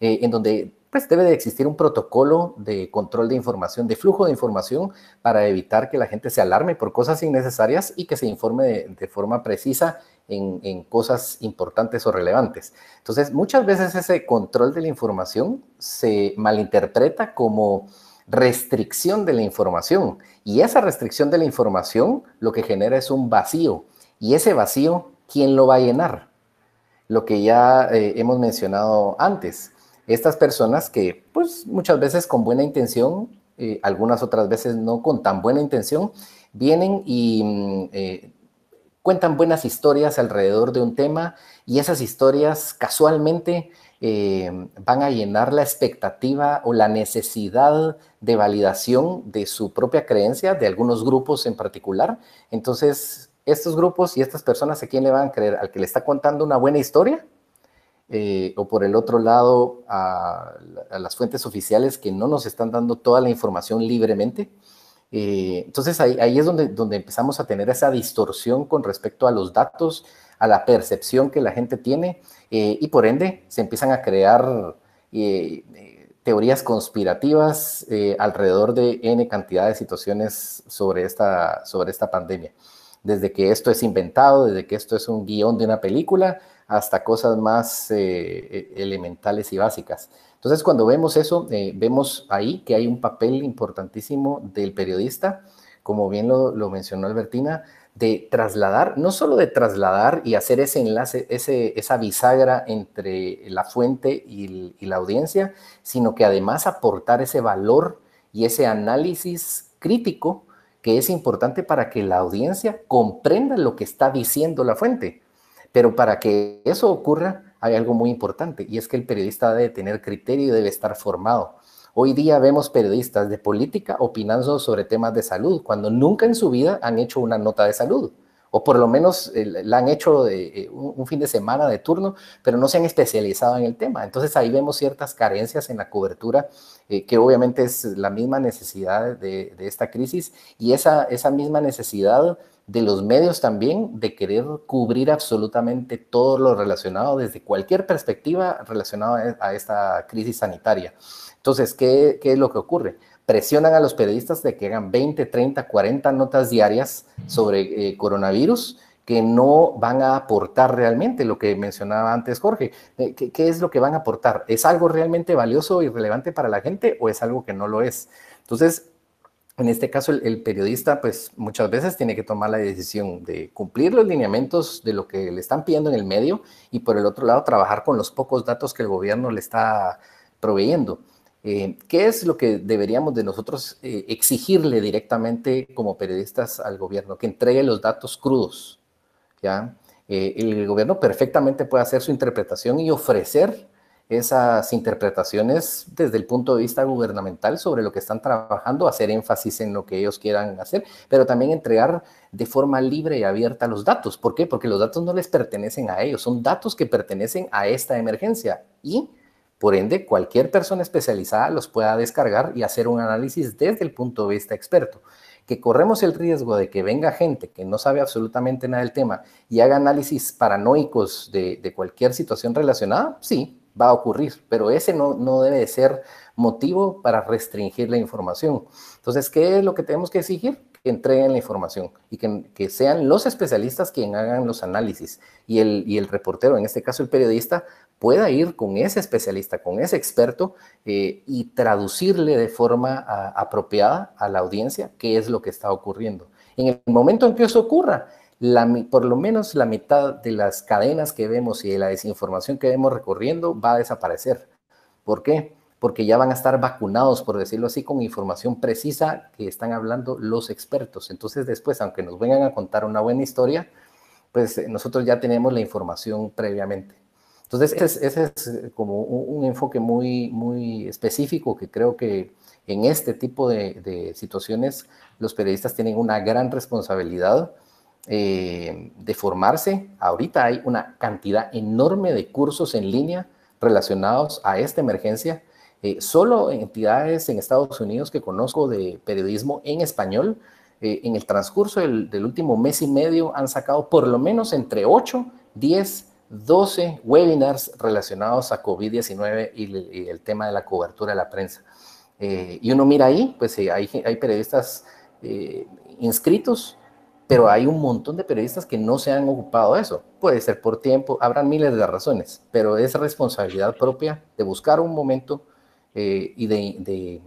en donde pues debe de existir un protocolo de control de información, de flujo de información, para evitar que la gente se alarme por cosas innecesarias y que se informe de, forma precisa en, en, cosas importantes o relevantes. Entonces, muchas veces ese control de la información se malinterpreta como restricción de la información y esa restricción de la información lo que genera es un vacío y ese vacío, ¿quién lo va a llenar? Lo que ya eh, hemos mencionado antes estas personas que, pues muchas veces con buena intención, eh, algunas otras veces no con tan buena intención, vienen y mm, eh, cuentan buenas historias alrededor de un tema y esas historias casualmente eh, van a llenar la expectativa o la necesidad de validación de su propia creencia, de algunos grupos en particular. Entonces, estos grupos y estas personas a quién le van a creer, al que le está contando una buena historia eh, o por el otro lado a, las fuentes oficiales que no nos están dando toda la información libremente. Eh, entonces ahí, es donde, donde empezamos a tener esa distorsión con respecto a los datos, a la percepción que la gente tiene eh, y por ende se empiezan a crear teorías conspirativas alrededor de N cantidad de situaciones sobre esta, sobre esta pandemia. Desde que esto es inventado, desde que esto es un guion de una película, hasta cosas más eh, e, elementales y básicas. Entonces, cuando vemos eso, eh, vemos ahí que hay un papel importantísimo del periodista, como bien lo, mencionó Albertina, de trasladar, no solo de trasladar y hacer ese enlace, ese, esa bisagra entre la fuente y, y la audiencia, sino que además aportar ese valor y ese análisis crítico que es importante para que la audiencia comprenda lo que está diciendo la fuente. Pero para que eso ocurra, hay algo muy importante y es que el periodista debe tener criterio y debe estar formado. Hoy día vemos periodistas de política opinando sobre temas de salud, cuando nunca en su vida han hecho una nota de salud, o por lo menos eh, la han hecho eh, un, fin de semana de turno, pero no se han especializado en el tema. Entonces ahí vemos ciertas carencias en la cobertura, eh, que obviamente es la misma necesidad de, de esta crisis y esa, esa misma necesidad de los medios también de querer cubrir absolutamente todo lo relacionado desde cualquier perspectiva relacionada a esta crisis sanitaria. Entonces, ¿qué, es lo que ocurre? Presionan a los periodistas de que hagan 20, 30, 40 notas diarias sobre eh, coronavirus que no van a aportar realmente lo que mencionaba antes Jorge. Eh, ¿Qué, ¿Qué, es lo que van a aportar? ¿Es algo realmente valioso y relevante para la gente o es algo que no lo es? Entonces, en este caso, el, periodista, pues muchas veces tiene que tomar la decisión de cumplir los lineamientos de lo que le están pidiendo en el medio y por el otro lado trabajar con los pocos datos que el gobierno le está proveyendo. Eh, ¿Qué es lo que deberíamos de nosotros eh, exigirle directamente como periodistas al gobierno? Que entregue los datos crudos. ¿ya? Eh, el gobierno perfectamente puede hacer su interpretación y ofrecer esas interpretaciones desde el punto de vista gubernamental sobre lo que están trabajando, hacer énfasis en lo que ellos quieran hacer, pero también entregar de forma libre y abierta los datos. ¿Por qué? Porque los datos no les pertenecen a ellos, son datos que pertenecen a esta emergencia y por ende cualquier persona especializada los pueda descargar y hacer un análisis desde el punto de vista experto que corremos el riesgo de que venga gente que no sabe absolutamente nada del tema y haga análisis paranoicos de, de, cualquier situación relacionada, sí, va a ocurrir, pero ese no, no debe ser motivo para restringir la información. Entonces, ¿qué es lo que tenemos que exigir? Que entreguen la información y que, que sean los especialistas quienes hagan los análisis y el, y el reportero, en este caso el periodista, pueda ir con ese especialista, con ese experto eh, y traducirle de forma apropiada a la audiencia qué es lo que está ocurriendo. En el momento en que eso ocurra, por lo menos la mitad de las cadenas que vemos y de la desinformación que vemos recorriendo va a desaparecer. ¿Por qué? Porque ya van a estar vacunados, por decirlo así, con información precisa que están hablando los expertos. Entonces después, aunque nos vengan a contar una buena historia, pues eh, nosotros ya tenemos la información previamente. Entonces, ese es, como un, enfoque muy, muy específico que creo que en este tipo de situaciones los periodistas tienen una gran responsabilidad eh, de formarse. Ahorita hay una cantidad enorme de cursos en línea relacionados a esta emergencia. Eh, solo entidades en Estados Unidos que conozco de periodismo en español, eh, en el transcurso del, último mes y medio han sacado por lo menos entre 8, 10, 12 webinars relacionados a COVID-19 y, el tema de la cobertura de la prensa. Y uno mira ahí, pues hay, periodistas inscritos, pero hay un montón de periodistas que no se han ocupado de eso. Puede ser por tiempo, habrán miles de razones, pero es responsabilidad propia de buscar un momento eh, y de,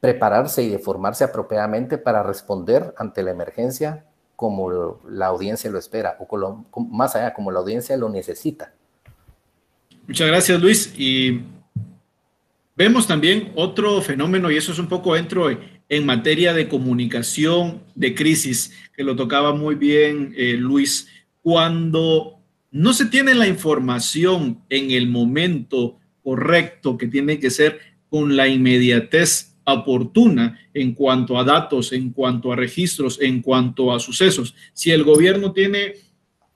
prepararse y de formarse apropiadamente para responder ante la emergencia como la audiencia lo espera, o más allá, como la audiencia lo necesita. Muchas gracias, Luis. Y vemos también otro fenómeno, y eso es un poco dentro en materia de comunicación de crisis, que lo tocaba muy bien eh, Luis, cuando no se tiene la información en el momento correcto que tiene que ser con la inmediatez oportuna en cuanto a datos, en cuanto a registros, en cuanto a sucesos. Si el gobierno tiene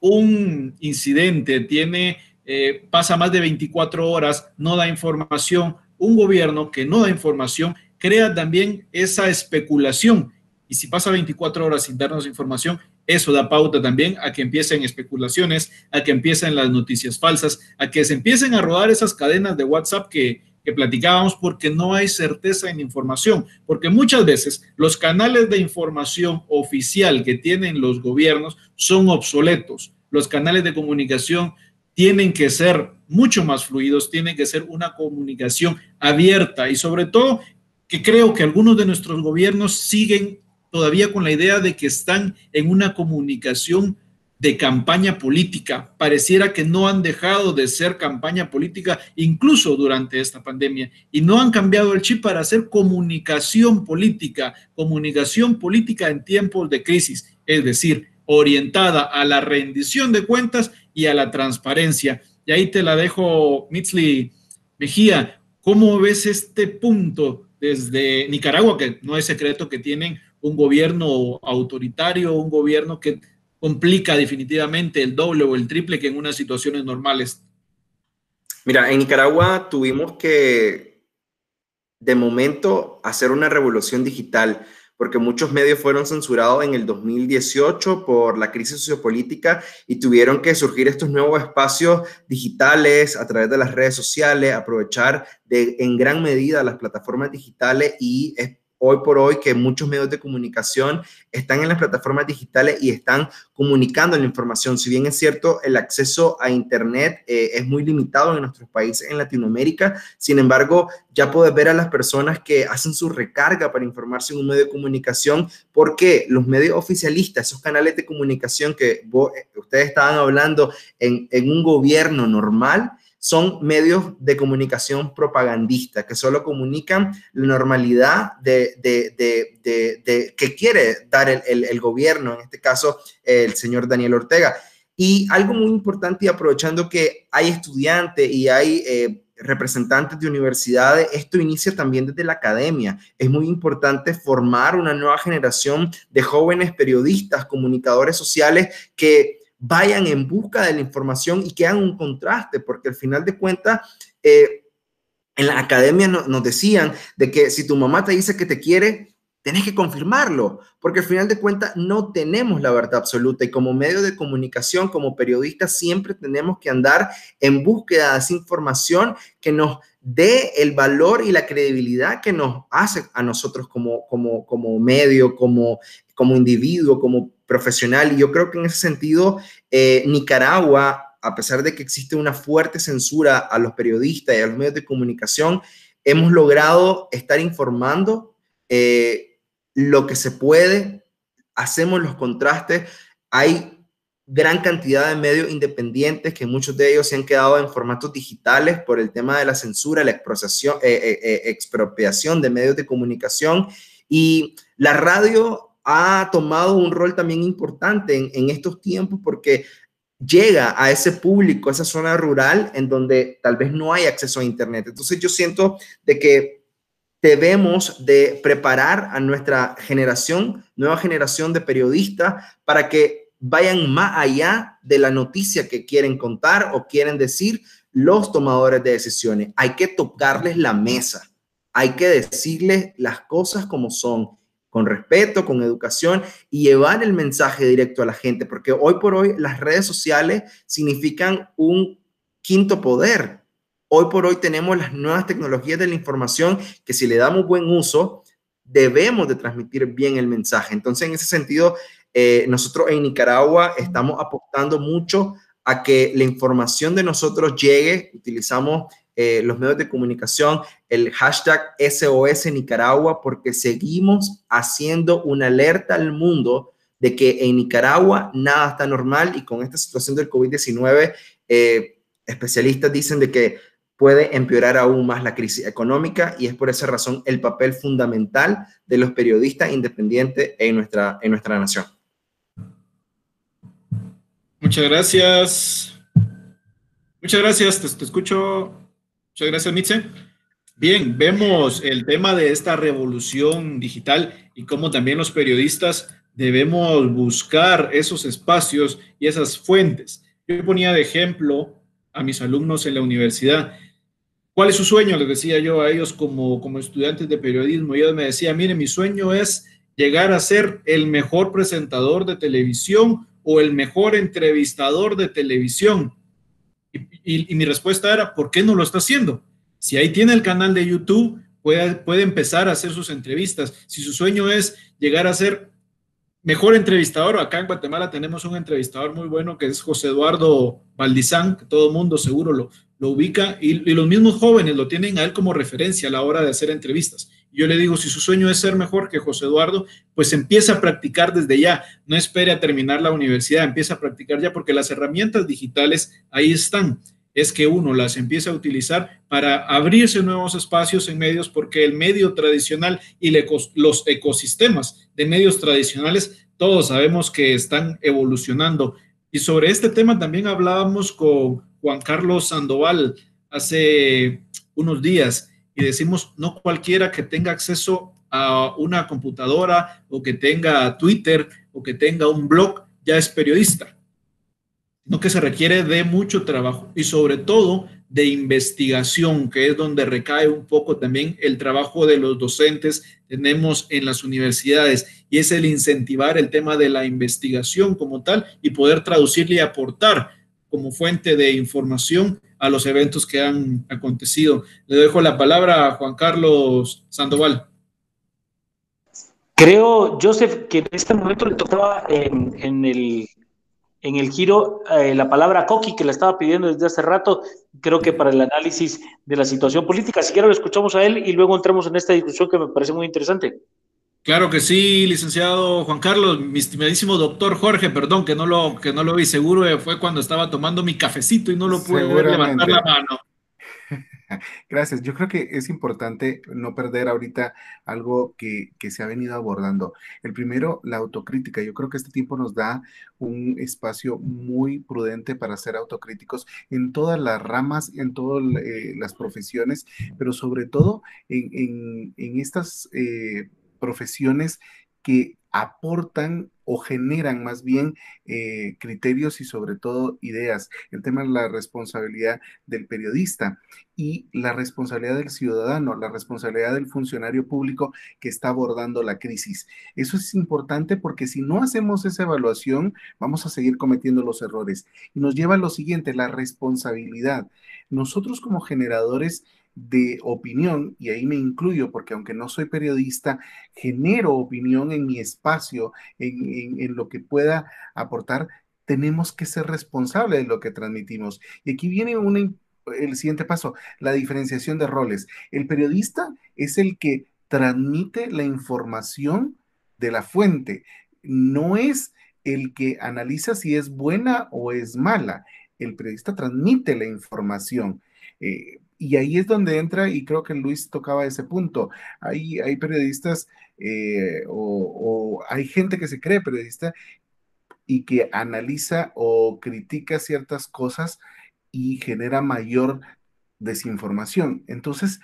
un incidente, tiene, eh, pasa más de 24 horas, no da información, un gobierno que no da información crea también esa especulación. Y si pasa 24 horas sin darnos información, eso da pauta también a que empiecen especulaciones, a que empiecen las noticias falsas, a que se empiecen a rodar esas cadenas de WhatsApp que, que platicábamos porque no hay certeza en información, porque muchas veces los canales de información oficial que tienen los gobiernos son obsoletos. Los canales de comunicación tienen que ser mucho más fluidos, tienen que ser una comunicación abierta y sobre todo que creo que algunos de nuestros gobiernos siguen todavía con la idea de que están en una comunicación de campaña política. Pareciera que no han dejado de ser campaña política incluso durante esta pandemia y no han cambiado el chip para hacer comunicación política, comunicación política en tiempos de crisis, es decir, orientada a la rendición de cuentas y a la transparencia. Y ahí te la dejo, Mitzli Mejía. ¿Cómo ves este punto desde Nicaragua, que no es secreto que tienen un gobierno autoritario, un gobierno que complica definitivamente el doble o el triple que en unas situaciones normales. Mira, en Nicaragua tuvimos que, de momento, hacer una revolución digital porque muchos medios fueron censurados en el 2018 por la crisis sociopolítica y tuvieron que surgir estos nuevos espacios digitales a través de las redes sociales, aprovechar en gran medida las plataformas digitales y hoy por hoy que muchos medios de comunicación están en las plataformas digitales y están comunicando la información. Si bien es cierto, el acceso a Internet eh, es muy limitado en nuestros países en Latinoamérica, sin embargo, ya puedes ver a las personas que hacen su recarga para informarse en un medio de comunicación, porque los medios oficialistas, esos canales de comunicación que eh, ustedes estaban hablando en un gobierno normal, son medios de comunicación propagandista que solo comunican la normalidad de, que quiere dar el, gobierno, en este caso el señor Daniel Ortega. Y algo muy importante y aprovechando que hay estudiantes y hay eh, representantes de universidades, esto inicia también desde la academia. Es muy importante formar una nueva generación de jóvenes periodistas, comunicadores sociales que vayan en busca de la información y que hagan un contraste, porque al final de cuentas, eh, en la academia nos decían de que si tu mamá te dice que te quiere, tenés que confirmarlo, porque al final de cuentas no tenemos la verdad absoluta y como medio de comunicación, como periodistas, siempre tenemos que andar en búsqueda de esa información que nos dé el valor y la credibilidad que nos hace a nosotros como, como, como medio, como, como individuo, como profesional. Y yo creo que en ese sentido, eh, Nicaragua, a pesar de que existe una fuerte censura a los periodistas y a los medios de comunicación, hemos logrado estar informando eh, lo que se puede, hacemos los contrastes. Hay gran cantidad de medios independientes que muchos de ellos se han quedado en formatos digitales por el tema de la censura, la eh, expropiación de medios de comunicación. Y la radio ha tomado un rol también importante en, estos tiempos porque llega a ese público, a esa zona rural en donde tal vez no hay acceso a Internet. Entonces yo siento de que debemos de preparar a nuestra generación, nueva generación de periodistas para que vayan más allá de la noticia que quieren contar o quieren decir los tomadores de decisiones. Hay que tocarles la mesa, hay que decirles las cosas como son con respeto, con educación y llevar el mensaje directo a la gente, porque hoy por hoy las redes sociales significan un quinto poder. Hoy por hoy tenemos las nuevas tecnologías de la información que si le damos buen uso, debemos de transmitir bien el mensaje. Entonces, en ese sentido, eh, nosotros en Nicaragua estamos apostando mucho a que la información de nosotros llegue. Utilizamos eh, los medios de comunicación, el hashtag SOS Nicaragua, porque seguimos haciendo una alerta al mundo de que en Nicaragua nada está normal y con esta situación del COVID-19, eh, especialistas dicen de que puede empeorar aún más la crisis económica y es por esa razón el papel fundamental de los periodistas independientes en nuestra, en nuestra nación. Muchas gracias. Muchas gracias, te, escucho. Muchas gracias, Mitze. Bien, vemos el tema de esta revolución digital y cómo también los periodistas debemos buscar esos espacios y esas fuentes. Yo ponía de ejemplo a mis alumnos en la universidad. ¿Cuál es su sueño? Les decía yo a ellos como, como estudiantes de periodismo. Y ellos me decían, mire, mi sueño es llegar a ser el mejor presentador de televisión o el mejor entrevistador de televisión? Y, mi respuesta era, ¿por qué no lo está haciendo? Si ahí tiene el canal de YouTube, puede, puede empezar a hacer sus entrevistas. Si su sueño es llegar a ser mejor entrevistador, acá en Guatemala tenemos un entrevistador muy bueno que es José Eduardo Valdizán, que todo mundo seguro lo, lo ubica, y, y, los mismos jóvenes lo tienen a él como referencia a la hora de hacer entrevistas. Yo le digo, si su sueño es ser mejor que José Eduardo, pues empieza a practicar desde ya, no espere a terminar la universidad, empieza a practicar ya porque las herramientas digitales ahí están. Es que uno las empieza a utilizar para abrirse nuevos espacios en medios porque el medio tradicional y los ecosistemas de medios tradicionales, todos sabemos que están evolucionando. Y sobre este tema también hablábamos con Juan Carlos Sandoval hace unos días y decimos no cualquiera que tenga acceso a una computadora o que tenga Twitter o que tenga un blog ya es periodista, no que se requiere de mucho trabajo y sobre todo de investigación, que es donde recae un poco también el trabajo de los docentes tenemos en las universidades y es el incentivar el tema de la investigación como tal y poder traducirle y aportar como fuente de información a los eventos que han acontecido. Le dejo la palabra a Juan Carlos Sandoval. Creo, Joseph, que en este momento le tocaba en, el, en el giro eh, la palabra Coqui, que le estaba pidiendo desde hace rato, creo que para el análisis de la situación política. Si quiero, lo escuchamos a él y luego entramos en esta discusión que me parece muy interesante. Claro que sí, licenciado Juan Carlos, mi estimadísimo doctor Jorge, perdón que no lo, que no lo vi, seguro fue cuando estaba tomando mi cafecito y no lo pude levantar la mano. Gracias. Yo creo que es importante no perder ahorita algo que, que, se ha venido abordando. El primero, la autocrítica. Yo creo que este tiempo nos da un espacio muy prudente para ser autocríticos en todas las ramas, en todas eh, las profesiones, pero sobre todo en, en, en estas... Eh, profesiones que aportan o generan más bien eh, criterios y sobre todo ideas. El tema es la responsabilidad del periodista y la responsabilidad del ciudadano, la responsabilidad del funcionario público que está abordando la crisis. Eso es importante porque si no hacemos esa evaluación, vamos a seguir cometiendo los errores. Y nos lleva a lo siguiente, la responsabilidad. Nosotros como generadores de opinión, y ahí me incluyo porque aunque no soy periodista, genero opinión en mi espacio, en, lo que pueda aportar, tenemos que ser responsables de lo que transmitimos. Y aquí viene el siguiente paso, la diferenciación de roles. El periodista es el que transmite la información de la fuente, no es el que analiza si es buena o es mala. El periodista transmite la información. Eh, y ahí es donde entra, y creo que Luis tocaba ese punto. Hay, hay periodistas eh, o, hay gente que se cree periodista y que analiza o critica ciertas cosas y genera mayor desinformación. Entonces,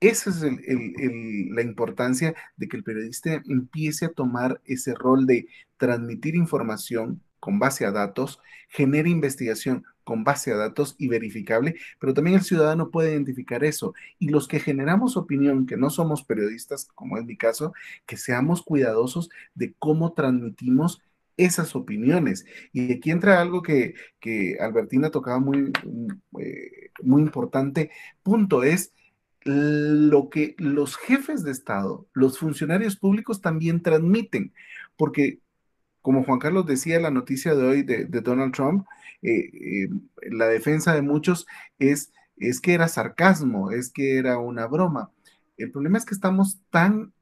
esa es la importancia de que el periodista empiece a tomar ese rol de transmitir información con base a datos, genere investigación con base a datos y verificable, pero también el ciudadano puede identificar eso. Y los que generamos opinión, que no somos periodistas, como es mi caso, que seamos cuidadosos de cómo transmitimos esas opiniones. Y aquí entra algo que, que Albertina tocaba muy, eh, muy importante, punto es lo que los jefes de Estado, los funcionarios públicos también transmiten, porque como Juan Carlos decía la noticia de hoy de, Donald Trump, eh, eh, la defensa de muchos es, es que era sarcasmo, es que era una broma. El problema es que estamos tan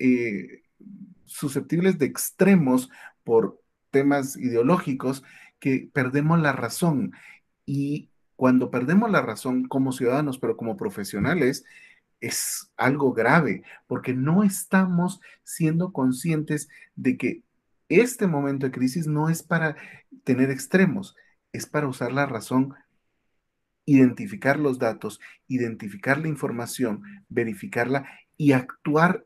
susceptibles de extremos por temas ideológicos que perdemos la razón. Y cuando perdemos la razón como ciudadanos, pero como profesionales, es algo grave, porque no estamos siendo conscientes de que este momento de crisis no es para tener extremos, es para usar la razón, identificar los datos, identificar la información, verificarla y actuar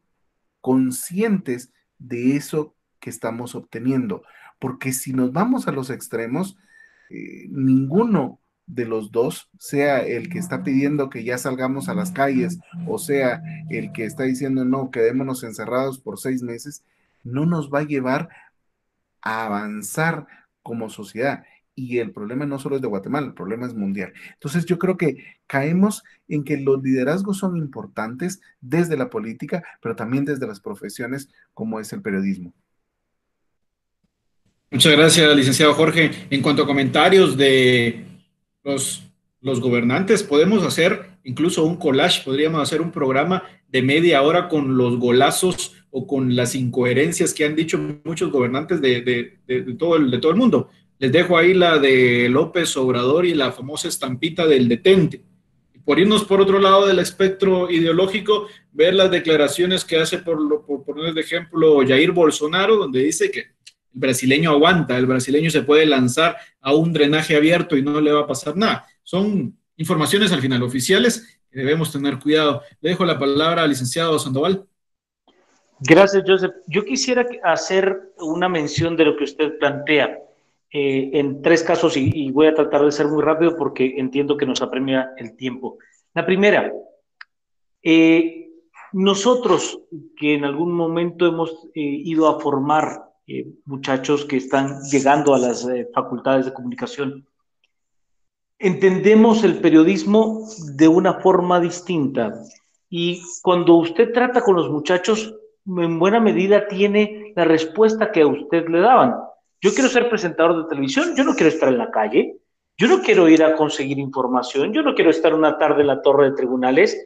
conscientes de eso que estamos obteniendo. Porque si nos vamos a los extremos, eh, ninguno de los dos, sea el que está pidiendo que ya salgamos a las calles o sea el que está diciendo no, quedémonos encerrados por seis meses, no nos va a llevar avanzar como sociedad. Y el problema no solo es de Guatemala, el problema es mundial. Entonces yo creo que caemos en que los liderazgos son importantes desde la política, pero también desde las profesiones como es el periodismo. Muchas gracias, licenciado Jorge. En cuanto a comentarios de los, los gobernantes, podemos hacer incluso un collage, podríamos hacer un programa de media hora con los golazos o con las incoherencias que han dicho muchos gobernantes de, todo, el, de todo el mundo. Les dejo ahí la de López Obrador y la famosa estampita del detente. Por irnos por otro lado del espectro ideológico, ver las declaraciones que hace, por, por poner de ejemplo, Jair Bolsonaro, donde dice que el brasileño aguanta, el brasileño se puede lanzar a un drenaje abierto y no le va a pasar nada. Son informaciones al final oficiales que debemos tener cuidado. Le dejo la palabra al licenciado Sandoval. Gracias, Joseph. Yo quisiera hacer una mención de lo que usted plantea eh, en tres casos y, voy a tratar de ser muy rápido porque entiendo que nos apremia el tiempo. La primera, eh, nosotros que en algún momento hemos eh, ido a formar eh, muchachos que están llegando a las eh, facultades de comunicación. Entendemos el periodismo de una forma distinta y cuando usted trata con los muchachos, en buena medida tiene la respuesta que a usted le daban. Yo quiero ser presentador de televisión, yo no quiero estar en la calle, yo no quiero ir a conseguir información, yo no quiero estar una tarde en la torre de tribunales,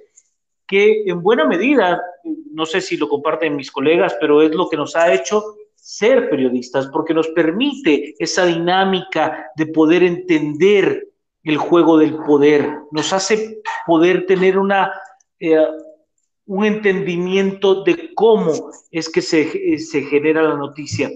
que en buena medida, no sé si lo comparten mis colegas, pero es lo que nos ha hecho ser periodistas, porque nos permite esa dinámica de poder entender el juego del poder, nos hace poder tener una, eh, un entendimiento de cómo es que se, se genera la noticia.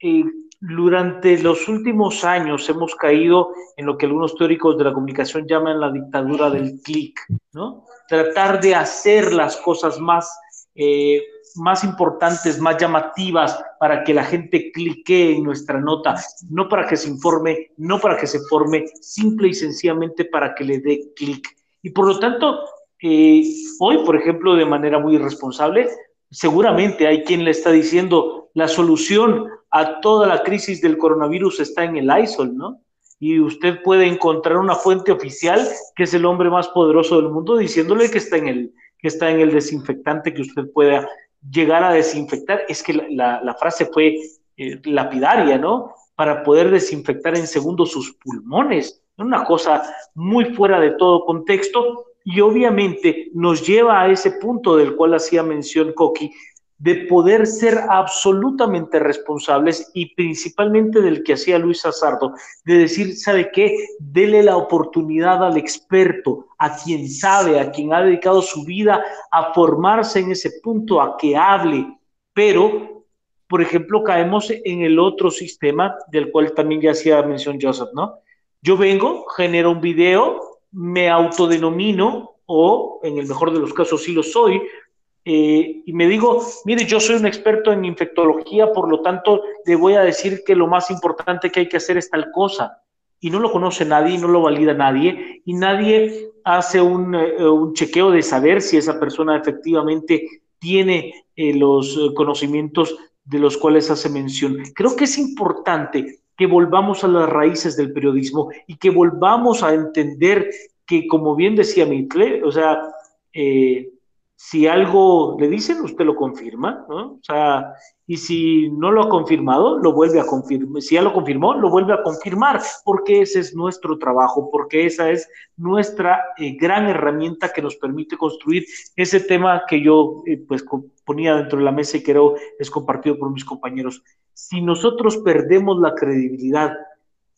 Eh, durante los últimos años hemos caído en lo que algunos teóricos de la comunicación llaman la dictadura del clic, ¿no? Tratar de hacer las cosas más eh, más importantes, más llamativas para que la gente clique en nuestra nota, no para que se informe, no para que se forme, simple y sencillamente para que le dé clic. Y por lo tanto, eh, hoy, por ejemplo, de manera muy irresponsable, seguramente hay quien le está diciendo la solución a toda la crisis del coronavirus está en el ISOL, ¿no? Y usted puede encontrar una fuente oficial que es el hombre más poderoso del mundo diciéndole que está en el, que está en el desinfectante que usted pueda llegar a desinfectar. Es que la, frase fue eh, lapidaria, ¿no? Para poder desinfectar en segundos sus pulmones. Una cosa muy fuera de todo contexto y obviamente nos lleva a ese punto del cual hacía mención Coqui, de poder ser absolutamente responsables y principalmente del que hacía Luis Azardo, de decir, ¿sabe qué? Dele la oportunidad al experto, a quien sabe, a quien ha dedicado su vida a formarse en ese punto, a que hable. Pero, por ejemplo, caemos en el otro sistema del cual también ya hacía mención Joseph, ¿no? Yo vengo, genero un video, me autodenomino o en el mejor de los casos sí lo soy, eh, y me digo, mire, yo soy un experto en infectología, por lo tanto, le voy a decir que lo más importante que hay que hacer es tal cosa. y no lo conoce nadie, no lo valida nadie, y nadie hace un, eh, chequeo de saber si esa persona efectivamente tiene eh, los conocimientos de los cuales hace mención. Creo que es importante que volvamos a las raíces del periodismo y que volvamos a entender que, como bien decía Mitle, o sea, eh, si algo le dicen, usted lo confirma, ¿no? O sea, y si no lo ha confirmado, lo vuelve a confirmar. Si ya lo confirmó, lo vuelve a confirmar, porque ese es nuestro trabajo, porque esa es nuestra eh, gran herramienta que nos permite construir ese tema que yo eh, pues ponía dentro de la mesa y creo es compartido por mis compañeros. Si nosotros perdemos la credibilidad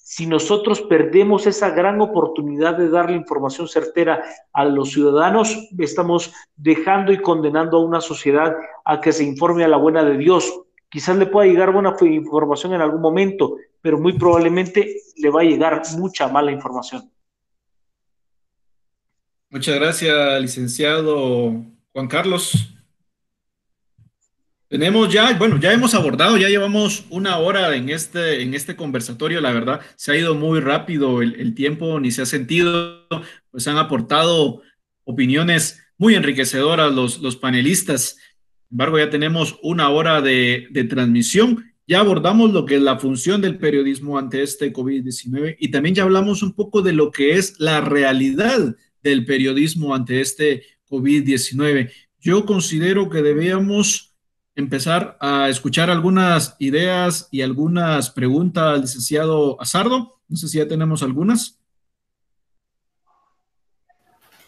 si nosotros perdemos esa gran oportunidad de darle información certera a los ciudadanos, estamos dejando y condenando a una sociedad a que se informe a la buena de Dios. Quizás le pueda llegar buena información en algún momento, pero muy probablemente le va a llegar mucha mala información. Muchas gracias, licenciado Juan Carlos. Tenemos ya, bueno, ya hemos abordado, ya llevamos una hora en este, en este conversatorio, la verdad, se ha ido muy rápido el, tiempo, ni se ha sentido, pues han aportado opiniones muy enriquecedoras los, los panelistas. Sin embargo, ya tenemos una hora de, de transmisión, ya abordamos lo que es la función del periodismo ante este COVID-19 y también ya hablamos un poco de lo que es la realidad del periodismo ante este COVID-19. Yo considero que debíamos empezar a escuchar algunas ideas y algunas preguntas al licenciado Azardo. No sé si ya tenemos algunas.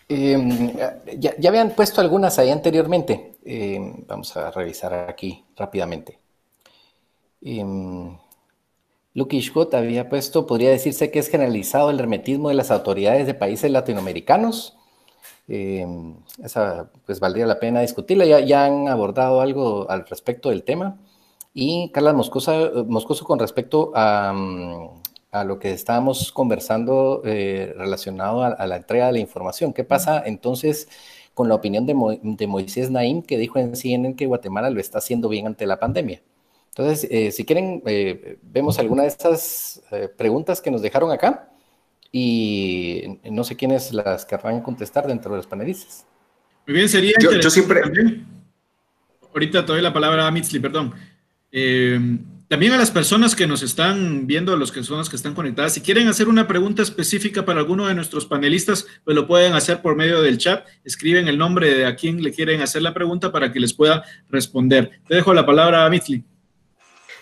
Em, ya, habían puesto algunas ahí anteriormente. Em, vamos a revisar aquí rápidamente. Eh, Luke Scott había puesto, podría decirse que es generalizado el hermetismo de las autoridades de países latinoamericanos eh, esa, pues valdría la pena discutirla. Ya, ya, han abordado algo al respecto del tema. Y Carla Moscoso, con respecto a, a, lo que estábamos conversando eh, relacionado a, la entrega de la información. ¿Qué pasa entonces con la opinión de, de, Moisés Naim, que dijo en CNN que Guatemala lo está haciendo bien ante la pandemia? Entonces, eh, si quieren, vemos alguna de estas preguntas que nos dejaron acá y no sé quiénes las querrán contestar dentro de los panelistas. Muy bien, sería yo, siempre... Ahorita te doy la palabra a Mitzli, perdón. Eh, también a las personas que nos están viendo, los que son las que están conectadas, si quieren hacer una pregunta específica para alguno de nuestros panelistas, pues lo pueden hacer por medio del chat. Escriben el nombre de a quien le quieren hacer la pregunta para que les pueda responder. Te dejo la palabra a Mitzli.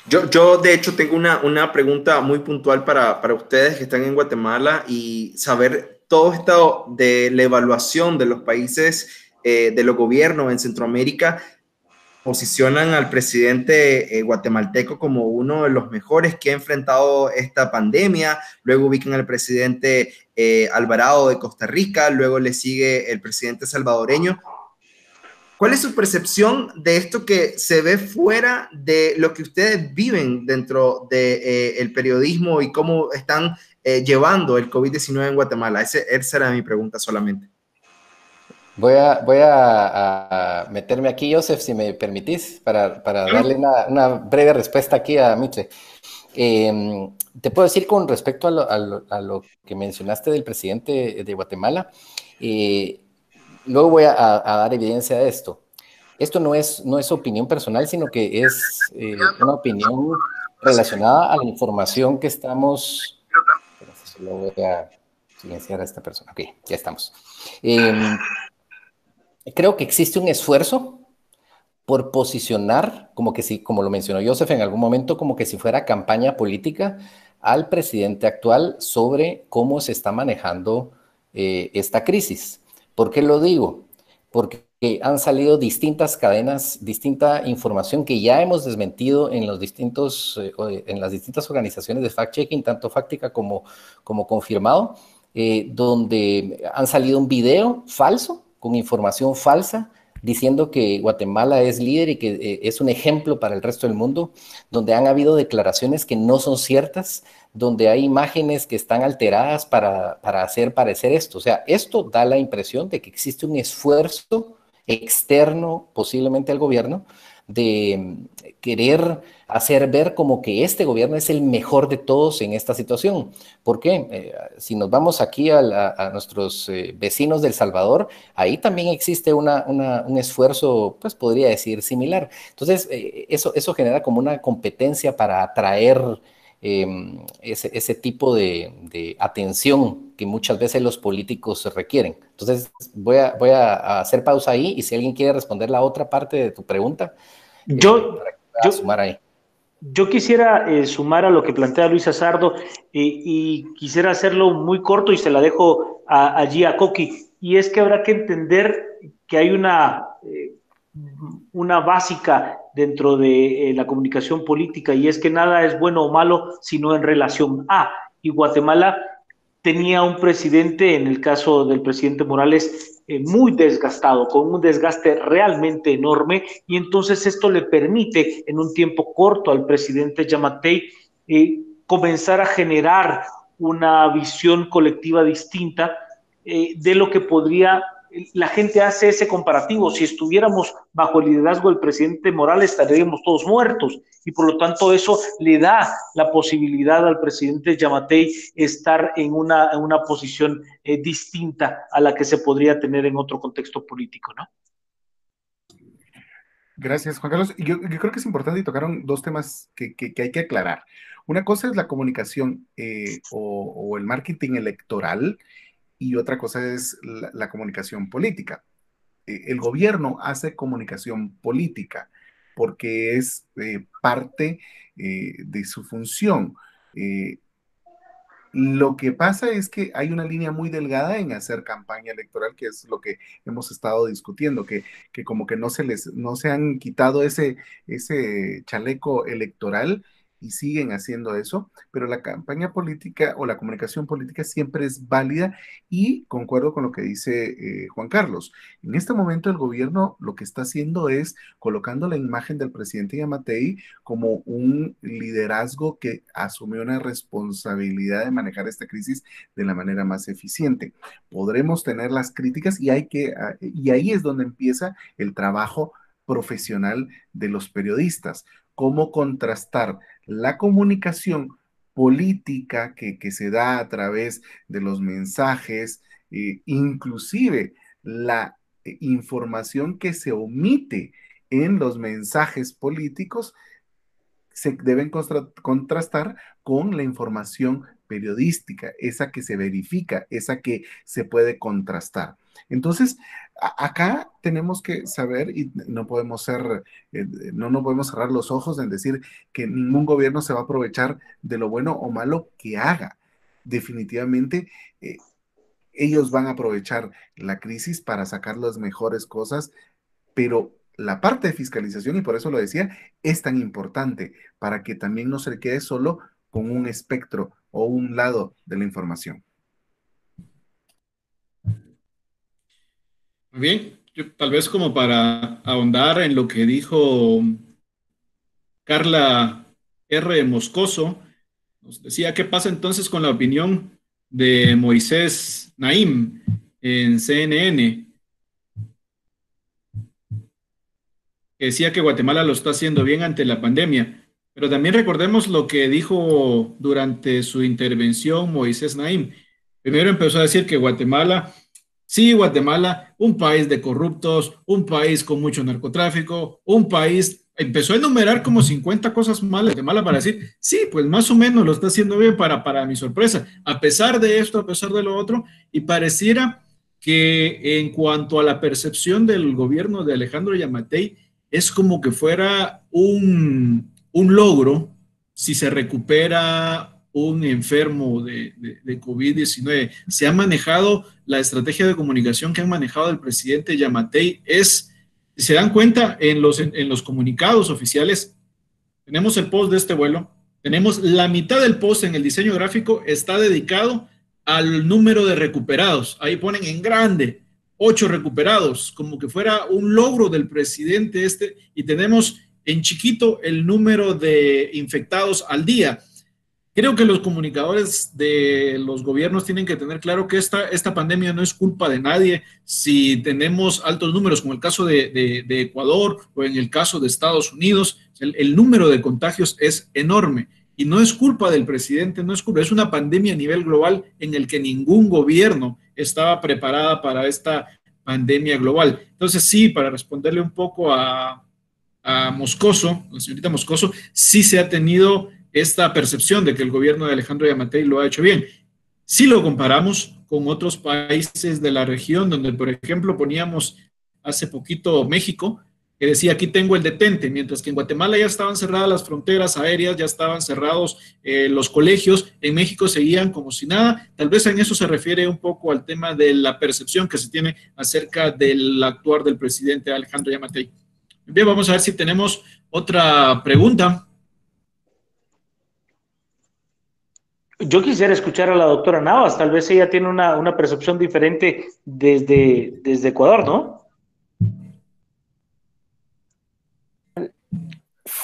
Yo, yo, de hecho, tengo una, una pregunta muy puntual para, para, ustedes que están en Guatemala y saber todo esto de la evaluación de los países, eh, de los gobiernos en Centroamérica, posicionan al presidente eh, guatemalteco como uno de los mejores que ha enfrentado esta pandemia, luego ubican al presidente eh, Alvarado de Costa Rica, luego le sigue el presidente salvadoreño. ¿Cuál es su percepción de esto que se ve fuera de lo que ustedes viven dentro del de, eh, periodismo y cómo están eh, llevando el COVID-19 en Guatemala? Ese, esa era mi pregunta solamente. Voy a, voy a, meterme aquí, Joseph, si me permitís, para, para darle una, una, breve respuesta aquí a Mitre. Em, te puedo decir con respecto a lo, a, lo, a lo, que mencionaste del presidente de Guatemala, eh, luego voy a, dar evidencia de esto. Esto no es, no es opinión personal, sino que es eh, una opinión relacionada a la información que estamos... Solo voy a silenciar a esta persona. Ok, ya estamos. Em, creo que existe un esfuerzo por posicionar, como que si, como lo mencionó Joseph en algún momento, como que si fuera campaña política al presidente actual sobre cómo se está manejando eh, esta crisis. ¿Por qué lo digo? Porque han salido distintas cadenas, distinta información que ya hemos desmentido en, los distintos, eh, en las distintas organizaciones de fact-checking, tanto fáctica como, como confirmado, eh, donde han salido un video falso con información falsa diciendo que Guatemala es líder y que eh, es un ejemplo para el resto del mundo, donde han habido declaraciones que no son ciertas, donde hay imágenes que están alteradas para, hacer parecer esto. O sea, esto da la impresión de que existe un esfuerzo externo posiblemente al gobierno de querer hacer ver como que este gobierno es el mejor de todos en esta situación. ¿Por qué? Eh, si nos vamos aquí a, nuestros eh, vecinos del Salvador, ahí también existe un esfuerzo, pues podría decir, similar. Entonces, eh, eso, eso genera como una competencia para atraer em, ese, tipo de, atención que muchas veces los políticos requieren. Entonces, voy a, voy a hacer pausa ahí y si alguien quiere responder la otra parte de tu pregunta, yo, yo, yo quisiera eh, sumar a lo que plantea Luis Azardo y quisiera hacerlo muy corto y se la dejo allí a Coqui. Y es que habrá que entender que hay una, eh, una básica dentro de eh, la comunicación política y es que nada es bueno o malo sino en relación a. Y Guatemala tenía un presidente, en el caso del presidente Morales, eh, muy desgastado, con un desgaste realmente enorme, y entonces esto le permite en un tiempo corto al presidente Yamatei eh, comenzar a generar una visión colectiva distinta de lo que podría la gente hace ese comparativo. Si estuviéramos bajo el liderazgo del presidente Morales, estaríamos todos muertos. Y por lo tanto, eso le da la posibilidad al presidente Yamatei estar en una, una posición eh, distinta a la que se podría tener en otro contexto político, ¿no? Gracias, Juan Carlos. Yo, yo creo que es importante y tocaron dos temas que, que, hay que aclarar. Una cosa es la comunicación eh, o el marketing electoral y otra cosa es la, comunicación política. Eh, el gobierno hace comunicación política porque es eh, parte eh, de su función. lo que pasa es que hay una línea muy delgada en hacer campaña electoral, que es lo que hemos estado discutiendo, que, que como que no se les, no se han quitado ese, ese chaleco electoral y siguen haciendo eso, pero la campaña política o la comunicación política siempre es válida y concuerdo con lo que dice eh, Juan Carlos. En este momento el gobierno lo que está haciendo es colocando la imagen del presidente Yamatei como un liderazgo que asumió una responsabilidad de manejar esta crisis de la manera más eficiente. Podremos tener las críticas y hay que, ah, y ahí es donde empieza el trabajo profesional de los periodistas, cómo contrastar la comunicación política que, se da a través de los mensajes, eh, inclusive la eh, información que se omite en los mensajes políticos, se deben contrastar con la información periodística, esa que se verifica, esa que se puede contrastar. Entonces, acá tenemos que saber y no podemos ser, eh, no nos podemos cerrar los ojos en decir que ningún gobierno se va a aprovechar de lo bueno o malo que haga. Definitivamente, eh, ellos van a aprovechar la crisis para sacar las mejores cosas, pero la parte de fiscalización, y por eso lo decía, es tan importante para que también no se quede solo con un espectro o un lado de la información. Bien, tal vez como para ahondar en lo que dijo Carla R. Moscoso, nos decía qué pasa entonces con la opinión de Moisés Naim en CNN, que decía que Guatemala lo está haciendo bien ante la pandemia. Pero también recordemos lo que dijo durante su intervención Moisés Naim. Primero empezó a decir que Guatemala Sí, Guatemala, un país de corruptos, un país con mucho narcotráfico, un país, empezó a enumerar como 50 cosas malas de Guatemala para decir, sí, pues más o menos lo está haciendo bien para, para mi sorpresa, a pesar de esto, a pesar de lo otro, y pareciera que en cuanto a la percepción del gobierno de Alejandro Yamatei, es como que fuera un, un logro si se recupera un enfermo de, de, COVID-19. Se ha manejado la estrategia de comunicación que ha manejado el presidente Yamatei. Es, se dan cuenta, en los, en, los comunicados oficiales, tenemos el post de este vuelo, tenemos la mitad del post en el diseño gráfico, está dedicado al número de recuperados. Ahí ponen en grande, ocho recuperados, como que fuera un logro del presidente este, y tenemos en chiquito el número de infectados al día Creo que los comunicadores de los gobiernos tienen que tener claro que esta, esta pandemia no es culpa de nadie. Si tenemos altos números, como el caso de, Ecuador o en el caso de Estados Unidos, el, número de contagios es enorme. Y no es culpa del presidente, no es culpa, es una pandemia a nivel global en el que ningún gobierno estaba preparada para esta pandemia global. Entonces, sí, para responderle un poco a, a Moscoso, la señorita Moscoso, sí se ha tenido esta percepción de que el gobierno de Alejandro Yamatei lo ha hecho bien. Si lo comparamos con otros países de la región, donde, por ejemplo, poníamos hace poquito México, que decía aquí tengo el detente, mientras que en Guatemala ya estaban cerradas las fronteras aéreas, ya estaban cerrados eh, los colegios, en México seguían como si nada. Tal vez en eso se refiere un poco al tema de la percepción que se tiene acerca del actuar del presidente Alejandro Yamatei. Bien, vamos a ver si tenemos otra pregunta. Yo quisiera escuchar a la doctora Navas, tal vez ella tiene una, percepción diferente desde, desde Ecuador, ¿no?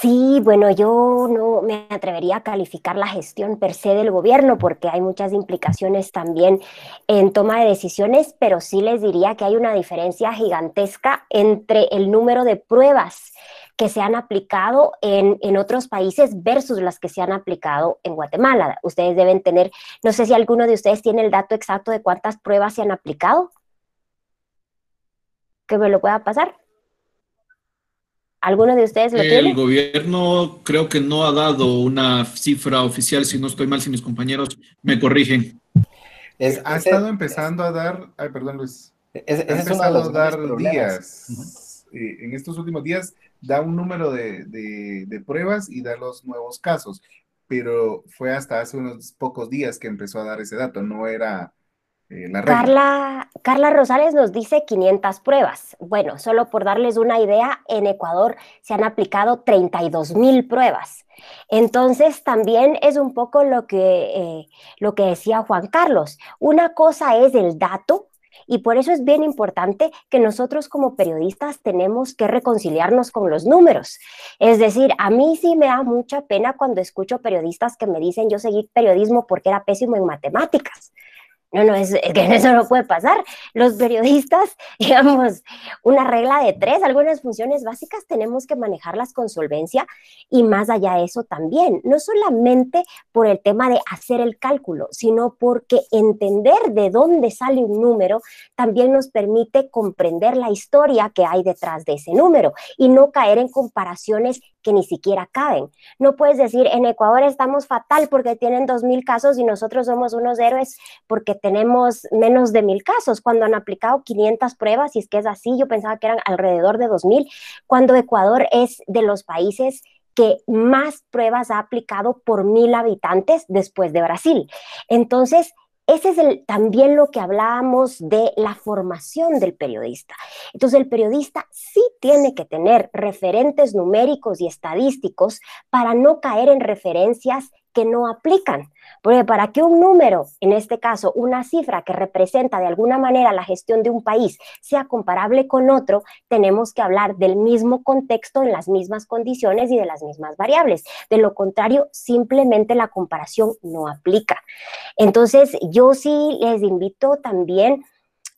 Sí, bueno, yo no me atrevería a calificar la gestión per se del gobierno porque hay muchas implicaciones también en toma de decisiones, pero sí les diría que hay una diferencia gigantesca entre el número de pruebas que se han aplicado en, otros países versus las que se han aplicado en Guatemala. Ustedes deben tener, no sé si alguno de ustedes tiene el dato exacto de cuántas pruebas se han aplicado. Que me lo pueda pasar. ¿Alguno de ustedes lo tiene? El gobierno creo que no ha dado una cifra oficial, si no estoy mal, si mis compañeros me corrigen. ha estado empezando a dar, ay, perdón Luis, ha empezado a dar días. Eh, en estos últimos días da un número de, pruebas y da los nuevos casos, pero fue hasta hace unos pocos días que empezó a dar ese dato, no era eh, la. Carla, Carla Rosales nos dice 500 pruebas. Bueno, solo por darles una idea, en Ecuador se han aplicado 32 mil pruebas. Entonces, también es un poco lo que, eh, lo que decía Juan Carlos. Una cosa es el dato y por eso es bien importante que nosotros como periodistas tenemos que reconciliarnos con los números. Es decir, a mí sí me da mucha pena cuando escucho periodistas que me dicen yo seguí periodismo porque era pésimo en matemáticas. No, no, es, que eso no puede pasar. Los periodistas, digamos, una regla de tres, algunas funciones básicas tenemos que manejarlas con solvencia y más allá de eso también, no solamente por el tema de hacer el cálculo, sino porque entender de dónde sale un número también nos permite comprender la historia que hay detrás de ese número y no caer en comparaciones que ni siquiera caben. No puedes decir, en Ecuador estamos fatal porque tienen dos mil casos y nosotros somos unos héroes porque tenemos menos de mil casos, cuando han aplicado 500 pruebas, y es que es así, yo pensaba que eran alrededor de 2.000, cuando Ecuador es de los países que más pruebas ha aplicado por mil habitantes después de Brasil. Entonces, ese es el, también lo que hablábamos de la formación del periodista. Entonces, el periodista sí tiene que tener referentes numéricos y estadísticos para no caer en referencias que no aplican. Porque para que un número, en este caso una cifra que representa de alguna manera la gestión de un país, sea comparable con otro, tenemos que hablar del mismo contexto en las mismas condiciones y de las mismas variables. De lo contrario, simplemente la comparación no aplica. Entonces, yo sí les invito también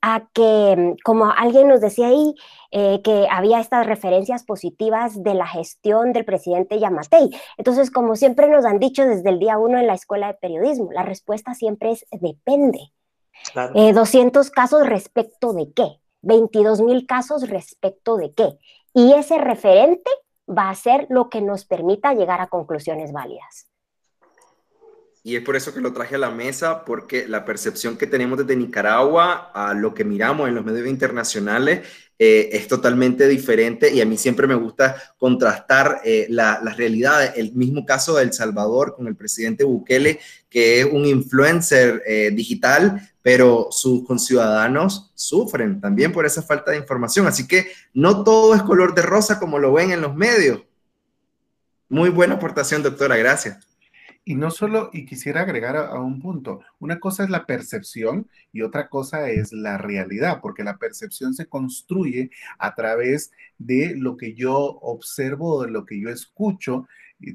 a que, mm, como alguien nos decía ahí, eh, que había estas referencias positivas de la gestión del presidente Yamatei. Entonces, como siempre nos han dicho desde el día uno en la escuela de periodismo, la respuesta siempre es depende. 200 eh, casos respecto de qué? 22 mil casos respecto de qué? Y ese referente va a ser lo que nos permita llegar a conclusiones válidas. Y es por eso que lo traje a la mesa, porque la percepción que tenemos desde Nicaragua a lo que miramos en los medios internacionales eh, es totalmente diferente y a mí siempre me gusta contrastar eh, las realidades. El mismo caso de El Salvador con el presidente Bukele, que es un influencer eh, digital, pero sus conciudadanos sufren también por esa falta de información. Así que no todo es color de rosa como lo ven en los medios. Muy buena aportación, doctora. Gracias. Y no solo, y quisiera agregar a, un punto, una cosa es la percepción y otra cosa es la realidad, porque la percepción se construye a través de lo que yo observo, de lo que yo escucho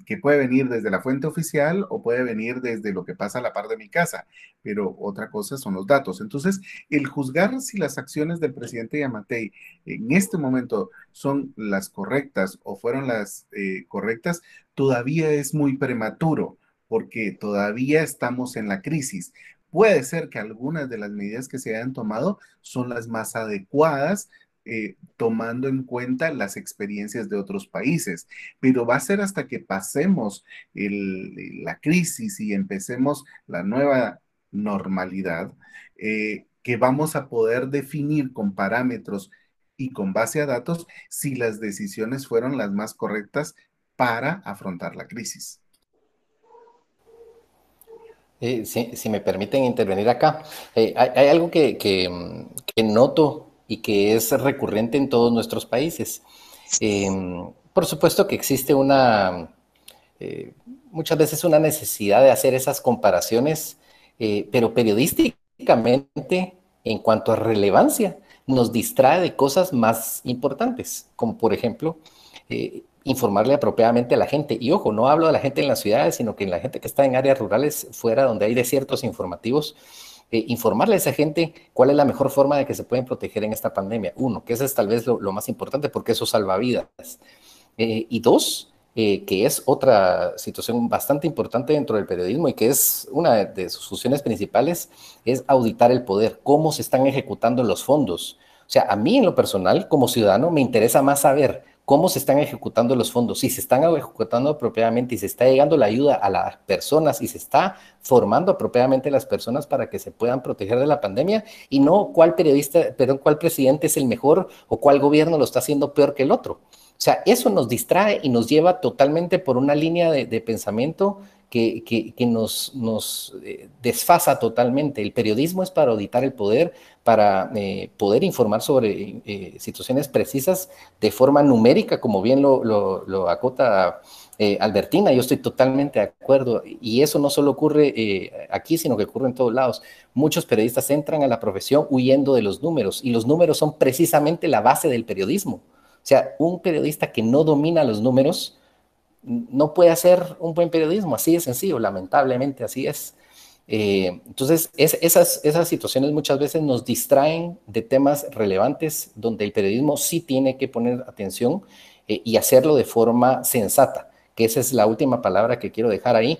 que puede venir desde la fuente oficial o puede venir desde lo que pasa a la par de mi casa, pero otra cosa son los datos. Entonces, el juzgar si las acciones del presidente Yamatei en este momento son las correctas o fueron las eh, correctas, todavía es muy prematuro porque todavía estamos en la crisis. Puede ser que algunas de las medidas que se hayan tomado son las más adecuadas, eh, tomando en cuenta las experiencias de otros países, pero va a ser hasta que pasemos la crisis y empecemos la nueva normalidad, eh, que vamos a poder definir con parámetros y con base a datos si las decisiones fueron las más correctas para afrontar la crisis. Eh, si, me permiten intervenir acá, eh, hay, algo que, noto y que es recurrente en todos nuestros países. Em, por supuesto que existe una, eh, muchas veces una necesidad de hacer esas comparaciones, pero periodísticamente, en cuanto a relevancia, nos distrae de cosas más importantes, como por ejemplo, informarle apropiadamente a la gente. Y ojo, no hablo de la gente en las ciudades, sino que en la gente que está en áreas rurales, fuera donde hay desiertos informativos, eh, informarle a esa gente cuál es la mejor forma de que se pueden proteger en esta pandemia. Uno, que eso es tal vez lo, más importante porque eso salva vidas. Eh, y dos, eh, que es otra situación bastante importante dentro del periodismo y que es una de sus funciones principales, es auditar el poder, cómo se están ejecutando los fondos. O sea, a mí en lo personal, como ciudadano, me interesa más saber cómo se están ejecutando los fondos, si se están ejecutando apropiadamente y se está llegando la ayuda a las personas y se está formando apropiadamente las personas para que se puedan proteger de la pandemia y no cuál periodista, perdón, cuál presidente es el mejor o cuál gobierno lo está haciendo peor que el otro. O sea, eso nos distrae y nos lleva totalmente por una línea de, pensamiento que, nos, nos eh, desfasa totalmente. El periodismo es para auditar el poder, para eh, poder informar sobre eh, situaciones precisas de forma numérica, como bien lo, lo, acota eh, Albertina. Yo estoy totalmente de acuerdo. Y eso no solo ocurre aquí, sino que ocurre en todos lados. Muchos periodistas entran a la profesión huyendo de los números y los números son precisamente la base del periodismo. O sea, un periodista que no domina los números no puede hacer un buen periodismo. Así de sencillo, lamentablemente, así es. Eh, entonces, esas, situaciones muchas veces nos distraen de temas relevantes donde el periodismo sí tiene que poner atención eh, y hacerlo de forma sensata, que esa es la última palabra que quiero dejar ahí,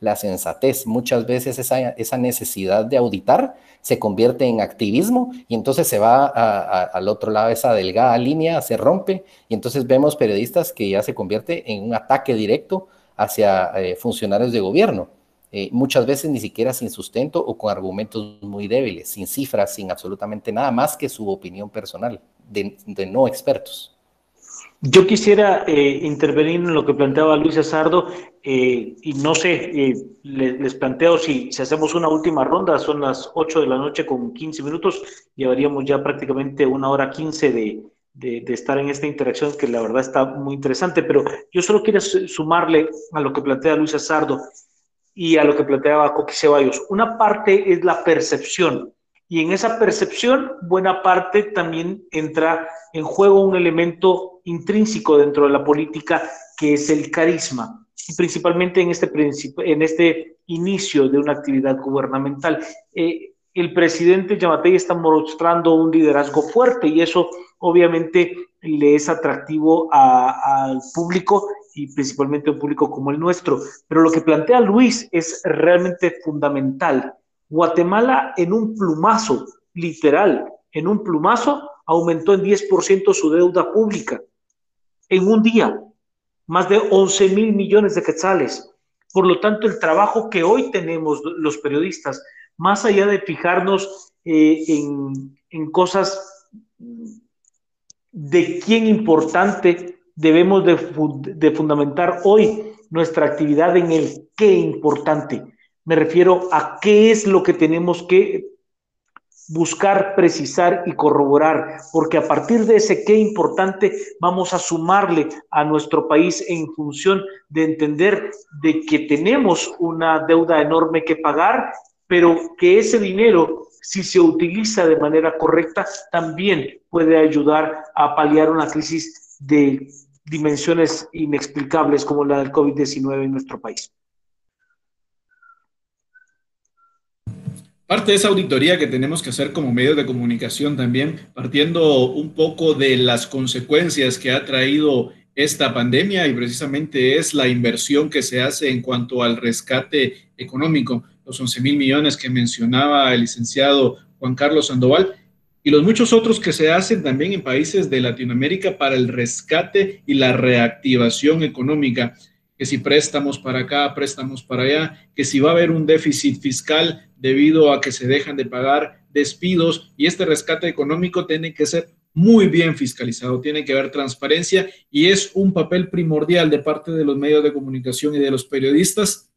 la sensatez. Muchas veces esa, esa necesidad de auditar se convierte en activismo y entonces se va al otro lado, esa delgada línea se rompe y entonces vemos periodistas que ya se convierte en un ataque directo hacia eh, funcionarios de gobierno. Eh, muchas veces ni siquiera sin sustento o con argumentos muy débiles, sin cifras, sin absolutamente nada más que su opinión personal de, no expertos. Yo quisiera eh, intervenir en lo que planteaba Luis Azardo eh, y no sé, les, planteo si, hacemos una última ronda, son las 8 de la noche con 15 minutos, llevaríamos ya prácticamente una hora 15 de, de, de, estar en esta interacción que la verdad está muy interesante, pero yo solo quiero sumarle a lo que plantea Luis Azardo y a lo que planteaba Coqui Ceballos. Una parte es la percepción y en esa percepción buena parte también entra en juego un elemento intrínseco dentro de la política que es el carisma, principalmente en este, en este inicio de una actividad gubernamental. Eh, el presidente Yamatei está mostrando un liderazgo fuerte y eso obviamente le es atractivo al público y principalmente a un público como el nuestro. Pero lo que plantea Luis es realmente fundamental. Guatemala en un plumazo, literal, en un plumazo, aumentó en 10% su deuda pública. En un día, más de 11 mil millones de quetzales. Por lo tanto, el trabajo que hoy tenemos los periodistas, más allá de fijarnos eh, en, en cosas de quién importante debemos de, fundamentar hoy nuestra actividad en el qué importante. Me refiero a qué es lo que tenemos que buscar, precisar y corroborar, porque a partir de ese qué importante vamos a sumarle a nuestro país en función de entender de que tenemos una deuda enorme que pagar, pero que ese dinero, si se utiliza de manera correcta, también puede ayudar a paliar una crisis de dimensiones inexplicables como la del COVID-19 en nuestro país. Parte de esa auditoría que tenemos que hacer como medios de comunicación también, partiendo un poco de las consecuencias que ha traído esta pandemia y precisamente es la inversión que se hace en cuanto al rescate económico, los 11 mil millones que mencionaba el licenciado Juan Carlos Sandoval y los muchos otros que se hacen también en países de Latinoamérica para el rescate y la reactivación económica que si préstamos para acá, préstamos para allá, que si va a haber un déficit fiscal debido a que se dejan de pagar despidos y este rescate económico tiene que ser muy bien fiscalizado, tiene que haber transparencia y es un papel primordial de parte de los medios de comunicación y de los periodistas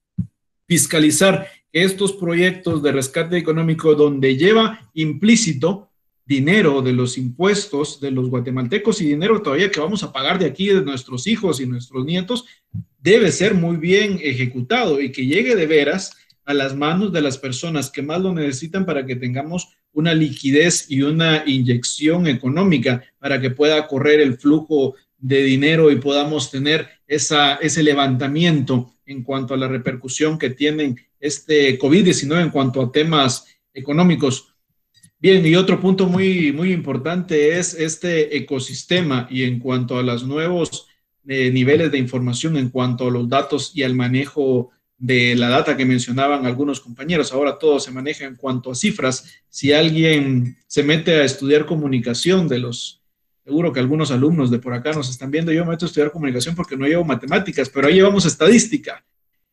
fiscalizar estos proyectos de rescate económico donde lleva implícito dinero de los impuestos de los guatemaltecos y dinero todavía que vamos a pagar de aquí de nuestros hijos y nuestros nietos, debe ser muy bien ejecutado y que llegue de veras a las manos de las personas que más lo necesitan para que tengamos una liquidez y una inyección económica para que pueda correr el flujo de dinero y podamos tener esa, ese levantamiento en cuanto a la repercusión que tienen este COVID-19 en cuanto a temas económicos. Bien, y otro punto muy, muy importante es este ecosistema y en cuanto a los nuevos niveles de información, en cuanto a los datos y al manejo de la data que mencionaban algunos compañeros. Ahora todo se maneja en cuanto a cifras. Si alguien se mete a estudiar comunicación de los, seguro que algunos alumnos de por acá nos están viendo, yo me meto a estudiar comunicación porque no llevo matemáticas, pero ahí llevamos estadística.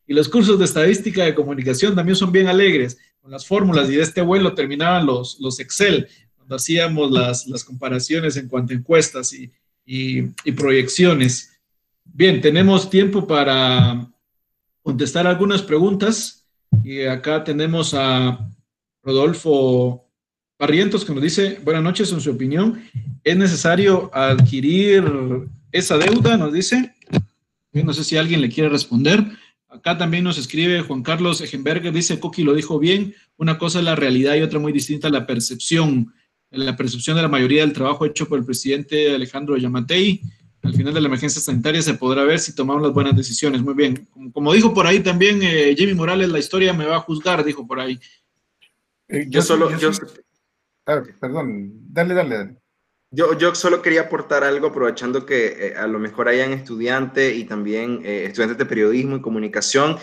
Y los cursos de estadística de comunicación también son bien alegres las fórmulas y de este vuelo terminaban los, los Excel, cuando hacíamos las, las comparaciones en cuanto a encuestas y, y, proyecciones. Bien, tenemos tiempo para contestar algunas preguntas. Y acá tenemos a Rodolfo Barrientos que nos dice, buenas noches, en su opinión, ¿es necesario adquirir esa deuda? Nos dice. No sé si alguien le quiere responder. Acá también nos escribe Juan Carlos Egenberger, dice, Coqui lo dijo bien, una cosa es la realidad y otra muy distinta la percepción. La percepción de la mayoría del trabajo hecho por el presidente Alejandro Yamatei, al final de la emergencia sanitaria se podrá ver si tomamos las buenas decisiones. Muy bien. Como, dijo por ahí también eh, Jimmy Morales, la historia me va a juzgar, dijo por ahí. Eh, yo, solo... Ah, perdón, dale, dale, dale. Yo, yo solo quería aportar algo aprovechando que eh, a lo mejor hayan estudiantes y también eh, estudiantes de periodismo y comunicación.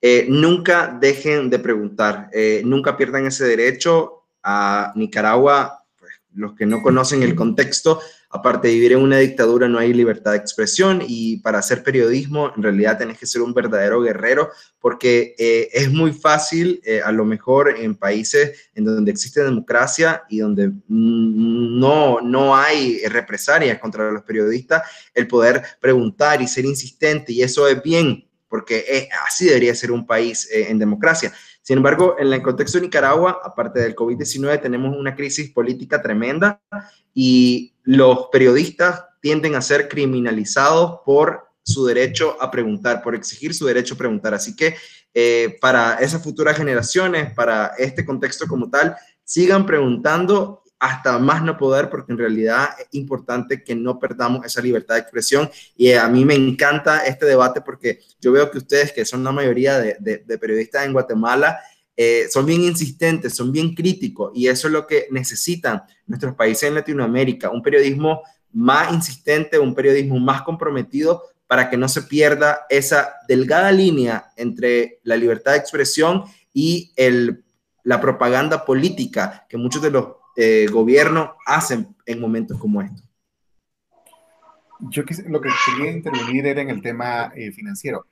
Eh, nunca dejen de preguntar, nunca pierdan ese derecho a Nicaragua. Pues, los que no conocen el contexto, aparte de vivir en una dictadura no hay libertad de expresión y para hacer periodismo en realidad tenés que ser un verdadero guerrero porque eh, es muy fácil eh, a lo mejor en países en donde existe democracia y donde no, no hay represalias contra los periodistas el poder preguntar y ser insistente y eso es bien porque así debería ser un país eh, en democracia. Sin embargo, en el contexto de Nicaragua, aparte del COVID-19, tenemos una crisis política tremenda y los periodistas tienden a ser criminalizados por su derecho a preguntar, por exigir su derecho a preguntar. Así que eh, para esas futuras generaciones, para este contexto como tal, sigan preguntando hasta más no poder, porque en realidad es importante que no perdamos esa libertad de expresión. Y a mí me encanta este debate porque yo veo que ustedes, que son la mayoría de, periodistas en Guatemala, eh, son bien insistentes, son bien críticos y eso es lo que necesitan nuestros países en Latinoamérica, un periodismo más insistente, un periodismo más comprometido para que no se pierda esa delgada línea entre la libertad de expresión y el, la propaganda política que muchos de los eh, gobierno hacen en momentos como estos. Yo lo que quería intervenir era en el tema eh, financiero.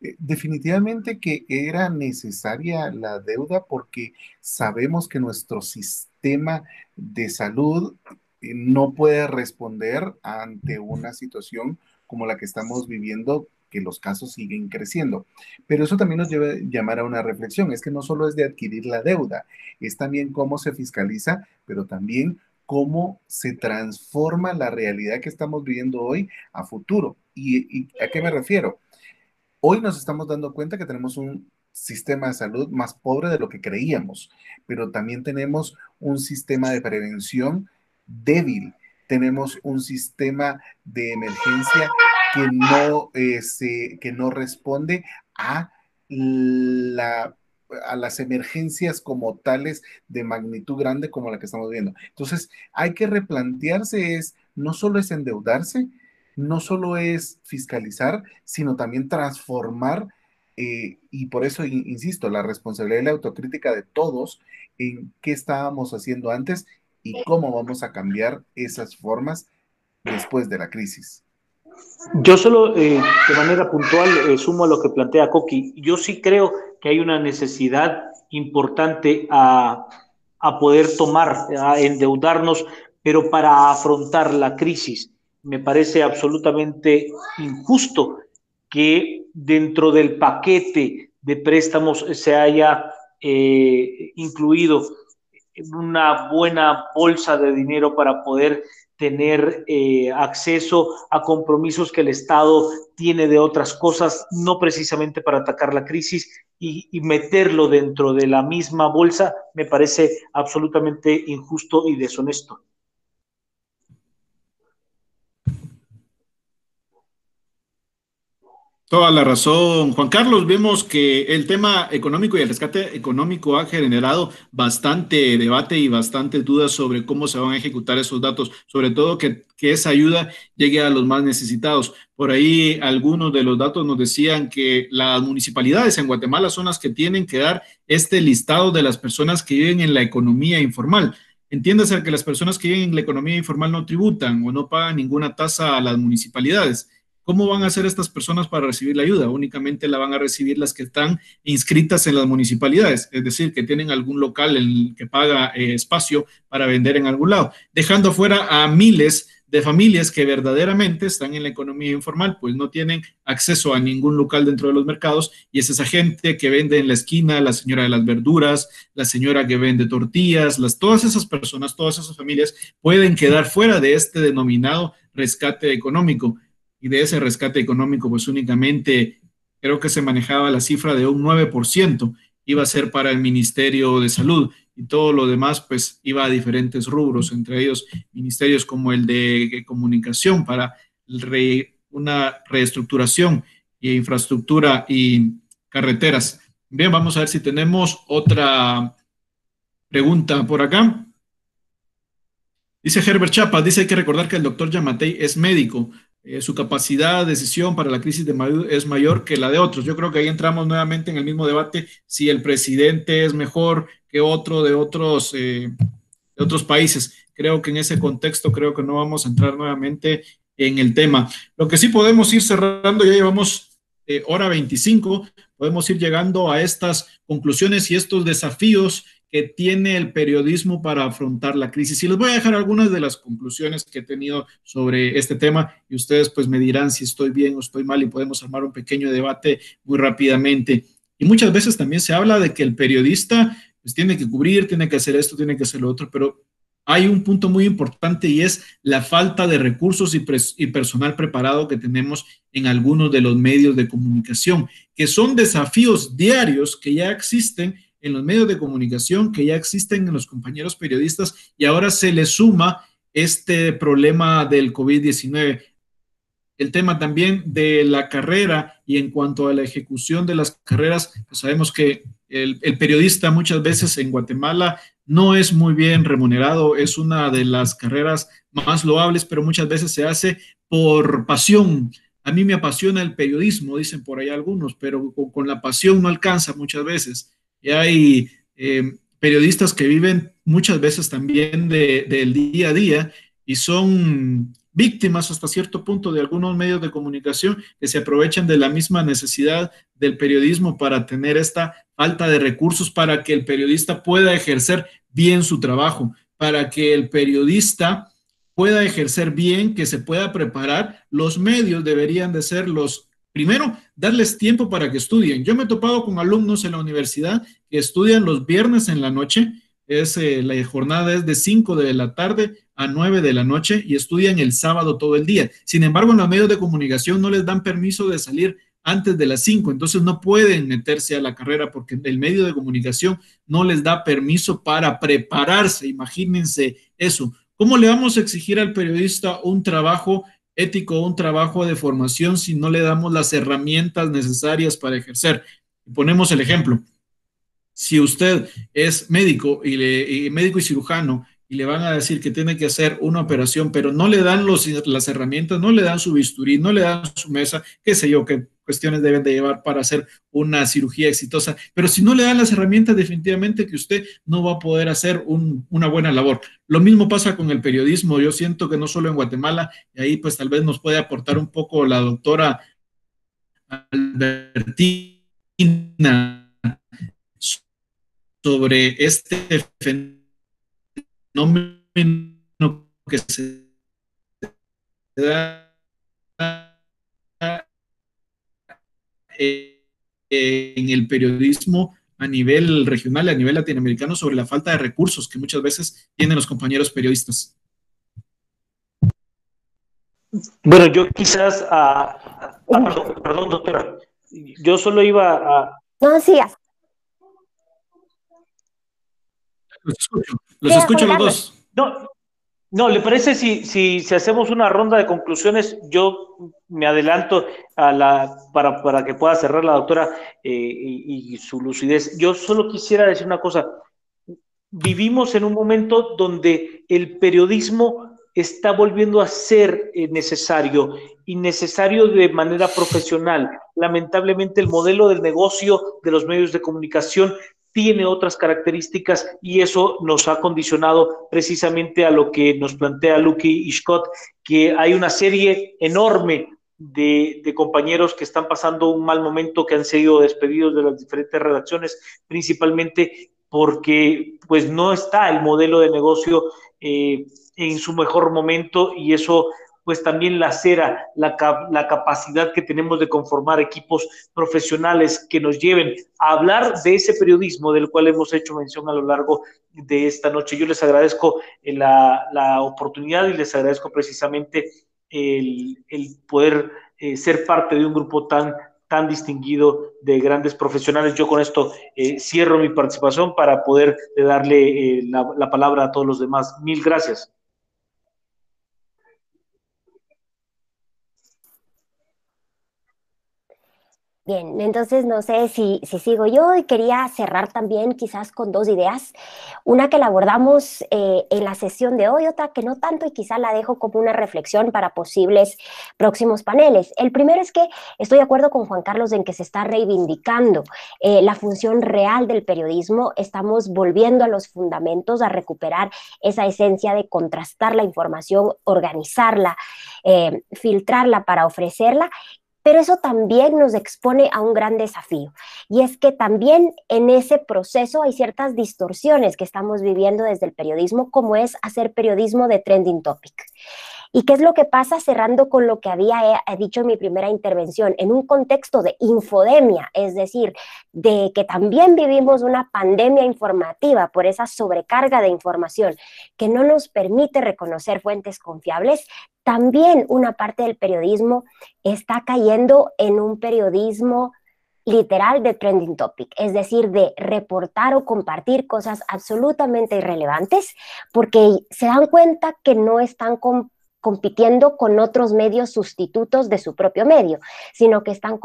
Eh, definitivamente que era necesaria la deuda porque sabemos que nuestro sistema de salud no puede responder ante una situación como la que estamos viviendo que los casos siguen creciendo. Pero eso también nos lleva a llamar a una reflexión, es que no solo es de adquirir la deuda, es también cómo se fiscaliza, pero también cómo se transforma la realidad que estamos viviendo hoy a futuro. ¿Y, a qué me refiero? Hoy nos estamos dando cuenta que tenemos un sistema de salud más pobre de lo que creíamos, pero también tenemos un sistema de prevención débil, tenemos un sistema de emergencia que no, eh, que no responde a la las emergencias como tales de magnitud grande como la que estamos viendo. Entonces, hay que replantearse es, no solo es endeudarse, no solo es fiscalizar, sino también transformar, eh, y por eso, insisto, la responsabilidad y la autocrítica de todos en qué estábamos haciendo antes y cómo vamos a cambiar esas formas después de la crisis. Yo solo eh, de manera puntual eh, sumo a lo que plantea Coqui. Yo sí creo que hay una necesidad importante a, a poder tomar, a endeudarnos, pero para afrontar la crisis. Me parece absolutamente injusto que dentro del paquete de préstamos se haya eh, incluido una buena bolsa de dinero para poder tener eh, acceso a compromisos que el Estado tiene de otras cosas, no precisamente para atacar la crisis, y, y, meterlo dentro de la misma bolsa me parece absolutamente injusto y deshonesto. Toda la razón, Juan Carlos. Vemos que el tema económico y el rescate económico ha generado bastante debate y bastantes dudas sobre cómo se van a ejecutar esos datos, sobre todo que, que esa ayuda llegue a los más necesitados. Por ahí algunos de los datos nos decían que las municipalidades en Guatemala son las que tienen que dar este listado de las personas que viven en la economía informal. Entiéndase que las personas que viven en la economía informal no tributan o no pagan ninguna tasa a las municipalidades. ¿Cómo van a hacer estas personas para recibir la ayuda? Únicamente la van a recibir las que están inscritas en las municipalidades, es decir, que tienen algún local en el que paga eh, espacio para vender en algún lado, dejando fuera a miles de familias que verdaderamente están en la economía informal, pues no tienen acceso a ningún local dentro de los mercados y es esa gente que vende en la esquina, la señora de las verduras, la señora que vende tortillas, las, todas esas personas, todas esas familias pueden quedar fuera de este denominado rescate económico y de ese rescate económico, pues únicamente creo que se manejaba la cifra de un 9%, iba a ser para el Ministerio de Salud y todo lo demás, pues iba a diferentes rubros, entre ellos ministerios como el de comunicación para una reestructuración e infraestructura y carreteras. Bien, vamos a ver si tenemos otra pregunta por acá. Dice Herbert Chapa, dice hay que recordar que el doctor Yamatei es médico, eh, su capacidad de decisión para la crisis de Maduro es mayor que la de otros. Yo creo que ahí entramos nuevamente en el mismo debate si el presidente es mejor que otro de otros, eh, de otros países. Creo que en ese contexto creo que no vamos a entrar nuevamente en el tema. Lo que sí podemos ir cerrando, ya llevamos eh, hora 25, podemos ir llegando a estas conclusiones y estos desafíos tiene el periodismo para afrontar la crisis. Y les voy a dejar algunas de las conclusiones que he tenido sobre este tema y ustedes pues me dirán si estoy bien o estoy mal y podemos armar un pequeño debate muy rápidamente. Y muchas veces también se habla de que el periodista pues tiene que cubrir, tiene que hacer esto, tiene que hacer lo otro, pero hay un punto muy importante y es la falta de recursos y, personal preparado que tenemos en algunos de los medios de comunicación, que son desafíos diarios que ya existen en los medios de comunicación que ya existen en los compañeros periodistas y ahora se le suma este problema del COVID-19. El tema también de la carrera y en cuanto a la ejecución de las carreras, pues sabemos que el, periodista muchas veces en Guatemala no es muy bien remunerado, es una de las carreras más loables, pero muchas veces se hace por pasión. A mí me apasiona el periodismo, dicen por ahí algunos, pero con la pasión no alcanza muchas veces hay eh, periodistas que viven muchas veces también del día a día y son víctimas hasta cierto punto de algunos medios de comunicación que se aprovechan de la misma necesidad del periodismo para tener esta falta de recursos para que el periodista pueda ejercer bien su trabajo, para que el periodista pueda ejercer bien, que se pueda preparar. Los medios deberían de ser los Primero, darles tiempo para que estudien. Yo me he topado con alumnos en la universidad que estudian los viernes en la noche. Es, eh, la jornada es de 5 de la tarde a 9 de la noche y estudian el sábado todo el día. Sin embargo, en los medios de comunicación no les dan permiso de salir antes de las 5, entonces no pueden meterse a la carrera porque el medio de comunicación no les da permiso para prepararse. Imagínense eso. ¿Cómo le vamos a exigir al periodista un trabajo ético un trabajo de formación si no le damos las herramientas necesarias para ejercer. Ponemos el ejemplo. Si usted es médico y, le, médico y cirujano y le van a decir que tiene que hacer una operación, pero no le dan los, las herramientas, no le dan su bisturí, no le dan su mesa, qué sé yo, qué cuestiones deben de llevar para hacer una cirugía exitosa. Pero si no le dan las herramientas, definitivamente que usted no va a poder hacer una buena labor. Lo mismo pasa con el periodismo. Yo siento que no solo en Guatemala, y ahí pues tal vez nos puede aportar un poco la doctora Albertina sobre este fenómeno que se da en el periodismo a nivel regional, a nivel latinoamericano, sobre la falta de recursos que muchas veces tienen los compañeros periodistas. Bueno, yo quizás, a, perdón, doctora, yo solo iba a... No, sigas. Los escucho, los escucho los dos. No, no, ¿le parece si, si, hacemos una ronda de conclusiones? Yo me adelanto a la, para, para que pueda cerrar la doctora eh, y, su lucidez. Yo solo quisiera decir una cosa. Vivimos en un momento donde el periodismo está volviendo a ser eh, necesario y necesario de manera profesional. Lamentablemente el modelo del negocio de los medios de comunicación tiene otras características y eso nos ha condicionado precisamente a lo que nos plantea Lucky y Scott, que hay una serie enorme de, compañeros que están pasando un mal momento, que han sido despedidos de las diferentes redacciones, principalmente porque pues no está el modelo de negocio eh, en su mejor momento y eso pues también la cera, la, la, capacidad que tenemos de conformar equipos profesionales que nos lleven a hablar de ese periodismo del cual hemos hecho mención a lo largo de esta noche. Yo les agradezco eh, la, la oportunidad y les agradezco precisamente el, el poder eh, ser parte de un grupo tan tan distinguido de grandes profesionales. Yo con esto eh, cierro mi participación para poder darle la, la palabra a todos los demás. Mil gracias. Bien, entonces no sé si, si, sigo yo y quería cerrar también quizás con dos ideas. Una que la abordamos eh, en la sesión de hoy, otra que no tanto y quizás la dejo como una reflexión para posibles próximos paneles. El primero es que estoy de acuerdo con Juan Carlos en que se está reivindicando eh, la función real del periodismo. Estamos volviendo a los fundamentos, a recuperar esa esencia de contrastar la información, organizarla, eh, filtrarla para ofrecerla pero eso también nos expone a un gran desafío. Y es que también en ese proceso hay ciertas distorsiones que estamos viviendo desde el periodismo, como es hacer periodismo de trending topic. ¿Y qué es lo que pasa cerrando con lo que había eh, dicho en mi primera intervención? En un contexto de infodemia, es decir, de que también vivimos una pandemia informativa por esa sobrecarga de información que no nos permite reconocer fuentes confiables, también una parte del periodismo está cayendo en un periodismo literal de trending topic, es decir, de reportar o compartir cosas absolutamente irrelevantes, porque se dan cuenta que no están compitiendo con otros medios sustitutos de su propio medio, sino que están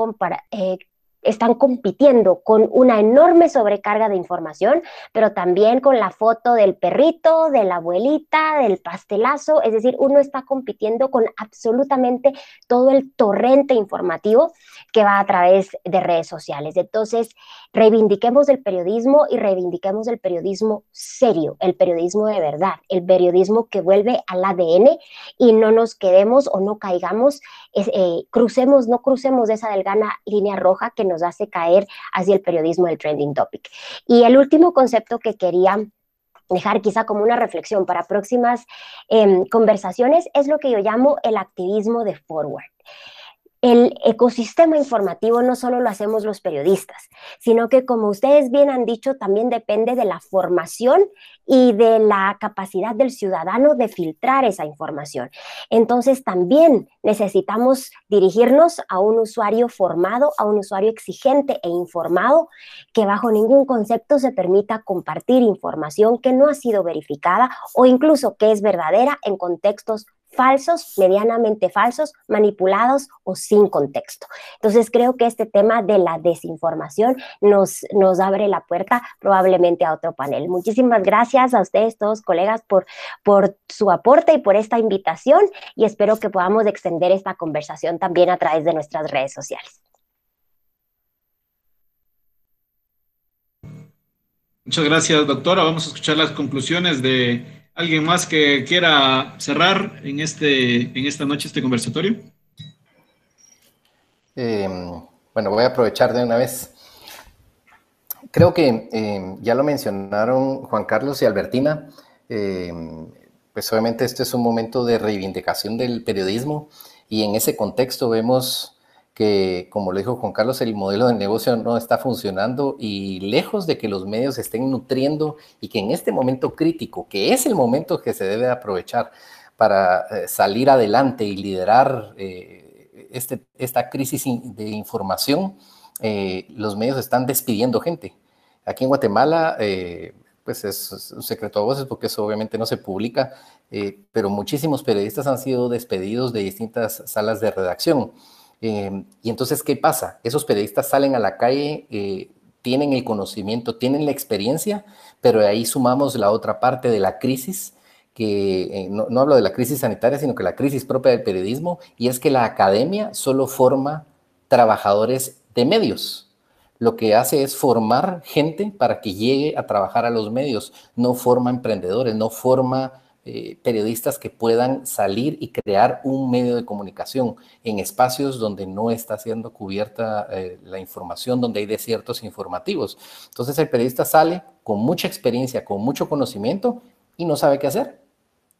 eh, están compitiendo con una enorme sobrecarga de información, pero también con la foto del perrito, de la abuelita, del pastelazo, es decir, uno está compitiendo con absolutamente todo el torrente informativo que va a través de redes sociales. Entonces, reivindiquemos el periodismo y reivindiquemos el periodismo serio, el periodismo de verdad, el periodismo que vuelve al ADN y no nos quedemos o no caigamos, eh, crucemos, no crucemos esa delgana línea roja que nos hace caer hacia el periodismo del trending topic. Y el último concepto que quería dejar quizá como una reflexión para próximas em, conversaciones es lo que yo llamo el activismo de forward el ecosistema informativo no solo lo hacemos los periodistas, sino que como ustedes bien han dicho, también depende de la formación y de la capacidad del ciudadano de filtrar esa información. Entonces también necesitamos dirigirnos a un usuario formado, a un usuario exigente e informado, que bajo ningún concepto se permita compartir información que no ha sido verificada o incluso que es verdadera en contextos falsos, medianamente falsos, manipulados o sin contexto. Entonces creo que este tema de la desinformación nos, nos abre la puerta probablemente a otro panel. Muchísimas gracias a ustedes todos, colegas, por, por su aporte y por esta invitación y espero que podamos extender esta conversación también a través de nuestras redes sociales. Muchas gracias, doctora. Vamos a escuchar las conclusiones de alguien más que quiera cerrar en, este, en esta noche este conversatorio. Em, bueno, voy a aprovechar de una vez. Creo que em, ya lo mencionaron Juan Carlos y Albertina. Em, pues obviamente este es un momento de reivindicación del periodismo y en ese contexto vemos que, como lo dijo Juan Carlos, el modelo de negocio no está funcionando y lejos de que los medios estén nutriendo y que en este momento crítico, que es el momento que se debe aprovechar para eh, salir adelante y liderar eh, este, esta crisis de información, eh, los medios están despidiendo gente. Aquí en Guatemala, pues es un secreto a voces porque eso obviamente no se publica, pero muchísimos periodistas han sido despedidos de distintas salas de redacción. Em, y entonces, ¿qué pasa? Esos periodistas salen a la calle, eh, tienen el conocimiento, tienen la experiencia, pero ahí sumamos la otra parte de la crisis, que eh, no, no, hablo de la crisis sanitaria, sino que la crisis propia del periodismo, y es que la academia solo forma trabajadores de medios. Lo que hace es formar gente para que llegue a trabajar a los medios, no forma emprendedores, no forma eh, periodistas que puedan salir y crear un medio de comunicación en espacios donde no está siendo cubierta eh, la información, donde hay desiertos informativos. Entonces el periodista sale con mucha experiencia, con mucho conocimiento y no sabe qué hacer.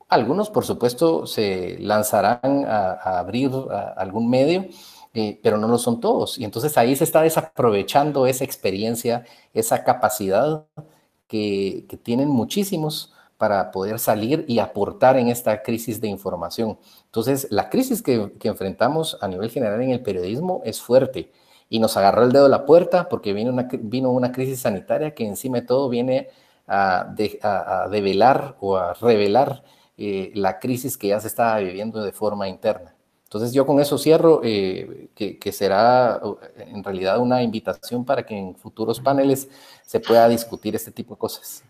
Algunos, por supuesto, se lanzarán a, abrir algún medio, eh, pero no lo son todos. Y entonces ahí se está desaprovechando esa experiencia, esa capacidad que, que tienen muchísimos para poder salir y aportar en esta crisis de información. Entonces, la crisis que, enfrentamos a nivel general en el periodismo es fuerte y nos agarró el dedo a la puerta porque vino una, crisis sanitaria que encima de todo viene a, develar o a revelar eh, la crisis que ya se estaba viviendo de forma interna. Entonces yo con eso cierro, eh, que, será en realidad una invitación para que en futuros paneles se pueda discutir este tipo de cosas.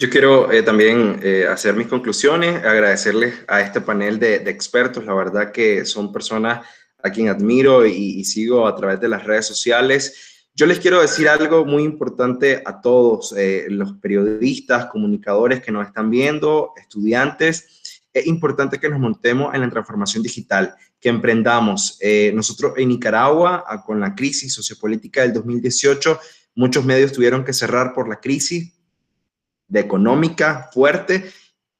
Yo quiero eh, también eh, hacer mis conclusiones, agradecerles a este panel de, expertos. La verdad que son personas a quien admiro y, sigo a través de las redes sociales. Yo les quiero decir algo muy importante a todos eh, los periodistas, comunicadores que nos están viendo, estudiantes. Es importante que nos montemos en la transformación digital, que emprendamos. nosotros en Nicaragua, con la crisis sociopolítica del 2018, muchos medios tuvieron que cerrar por la crisis, de económica fuerte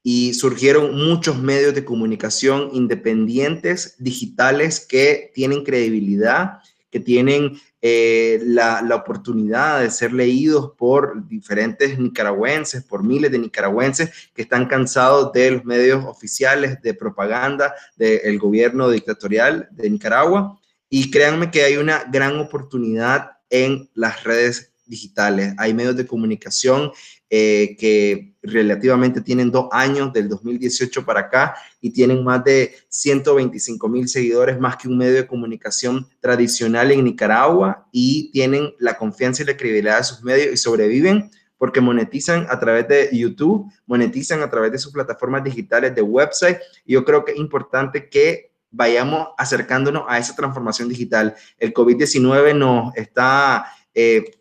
y surgieron muchos medios de comunicación independientes, digitales, que tienen credibilidad, que tienen eh, la, la, oportunidad de ser leídos por diferentes nicaragüenses, por miles de nicaragüenses que están cansados de los medios oficiales de propaganda del gobierno dictatorial de Nicaragua. Y créanme que hay una gran oportunidad en las redes digitales. Hay medios de comunicación eh, que relativamente tienen dos años, del 2018 para acá, y tienen más de 125 mil seguidores, más que un medio de comunicación tradicional en Nicaragua, y tienen la confianza y la credibilidad de sus medios y sobreviven porque monetizan a través de YouTube, monetizan a través de sus plataformas digitales de website. Y yo creo que es importante que vayamos acercándonos a esa transformación digital. El COVID-19 nos está eh,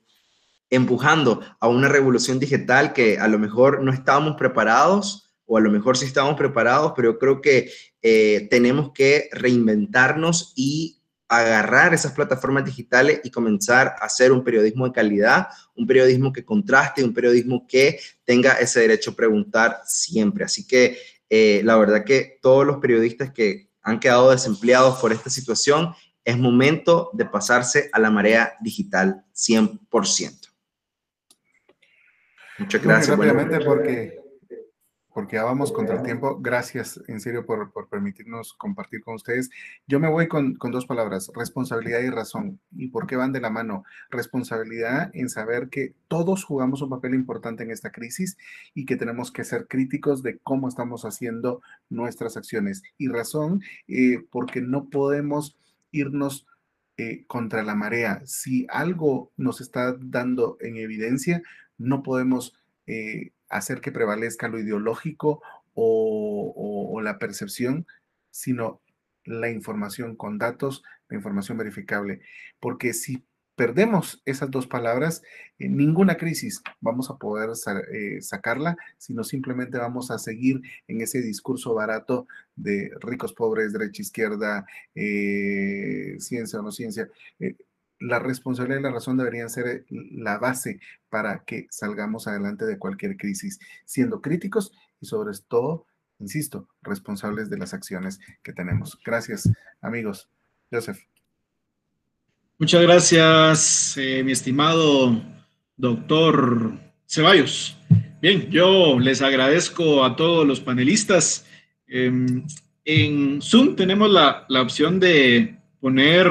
empujando a una revolución digital que a lo mejor no estábamos preparados o a lo mejor sí estábamos preparados, pero yo creo que eh, tenemos que reinventarnos y agarrar esas plataformas digitales y comenzar a hacer un periodismo de calidad, un periodismo que contraste, un periodismo que tenga ese derecho a preguntar siempre. Así que eh, la verdad que todos los periodistas que han quedado desempleados por esta situación, es momento de pasarse a la marea digital 100%. Muchas gracias. rápidamente porque porque ya vamos contra el tiempo. Gracias, en serio, por, permitirnos compartir con ustedes. Yo me voy con, con, dos palabras, responsabilidad y razón. ¿Y por qué van de la mano? Responsabilidad en saber que todos jugamos un papel importante en esta crisis y que tenemos que ser críticos de cómo estamos haciendo nuestras acciones. Y razón, eh, porque no podemos irnos eh, contra la marea. Si algo nos está dando en evidencia, no podemos eh, hacer que prevalezca lo ideológico o, la percepción, sino la información con datos, la información verificable. Porque si perdemos esas dos palabras, en ninguna crisis vamos a poder eh, sacarla, sino simplemente vamos a seguir en ese discurso barato de ricos, pobres, derecha, izquierda, eh, ciencia o no ciencia. La responsabilidad y la razón deberían ser la base para que salgamos adelante de cualquier crisis, siendo críticos y sobre todo, insisto, responsables de las acciones que tenemos. Gracias, amigos. Joseph. Muchas gracias, eh, mi estimado doctor Ceballos. Bien, yo les agradezco a todos los panelistas. Em, en Zoom tenemos la, la opción de poner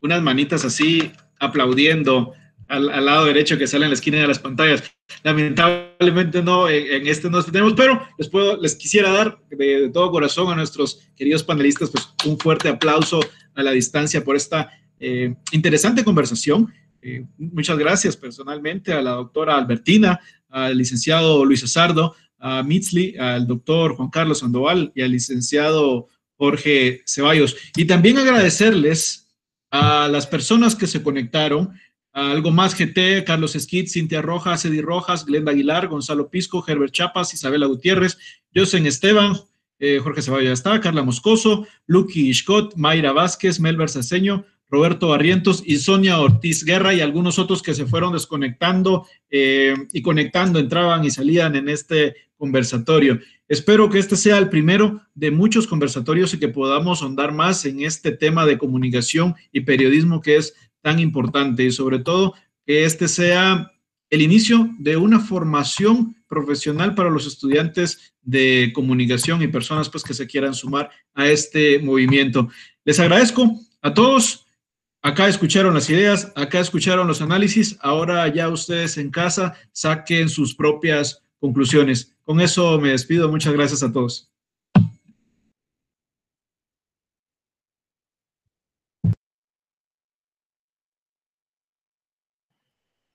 unas manitas así aplaudiendo al, lado derecho que sale en la esquina de las pantallas. Lamentablemente no, en, este no tenemos, pero les, puedo, les quisiera dar de, todo corazón a nuestros queridos panelistas pues, un fuerte aplauso a la distancia por esta eh, interesante conversación. Eh, muchas gracias personalmente a la doctora Albertina, al licenciado Luis Azardo, a Mitzli, al doctor Juan Carlos Sandoval y al licenciado Jorge Ceballos. Y también agradecerles a las personas que se conectaron, a Algo Más GT, Carlos Esquit, Cintia Rojas, Eddie Rojas, Glenda Aguilar, Gonzalo Pisco, Herbert Chapas, Isabela Gutiérrez, Josen Esteban, eh, Jorge Ceballos está, Carla Moscoso, Lucky Scott, Mayra Vázquez, Melber Saseño, Roberto Barrientos y Sonia Ortiz Guerra y algunos otros que se fueron desconectando eh, y conectando, entraban y salían en este conversatorio. Espero que este sea el primero de muchos conversatorios y que podamos ahondar más en este tema de comunicación y periodismo que es tan importante y sobre todo que este sea el inicio de una formación profesional para los estudiantes de comunicación y personas pues que se quieran sumar a este movimiento. Les agradezco a todos. Acá escucharon las ideas, acá escucharon los análisis, ahora ya ustedes en casa saquen sus propias conclusiones. Con eso me despido. Muchas gracias a todos.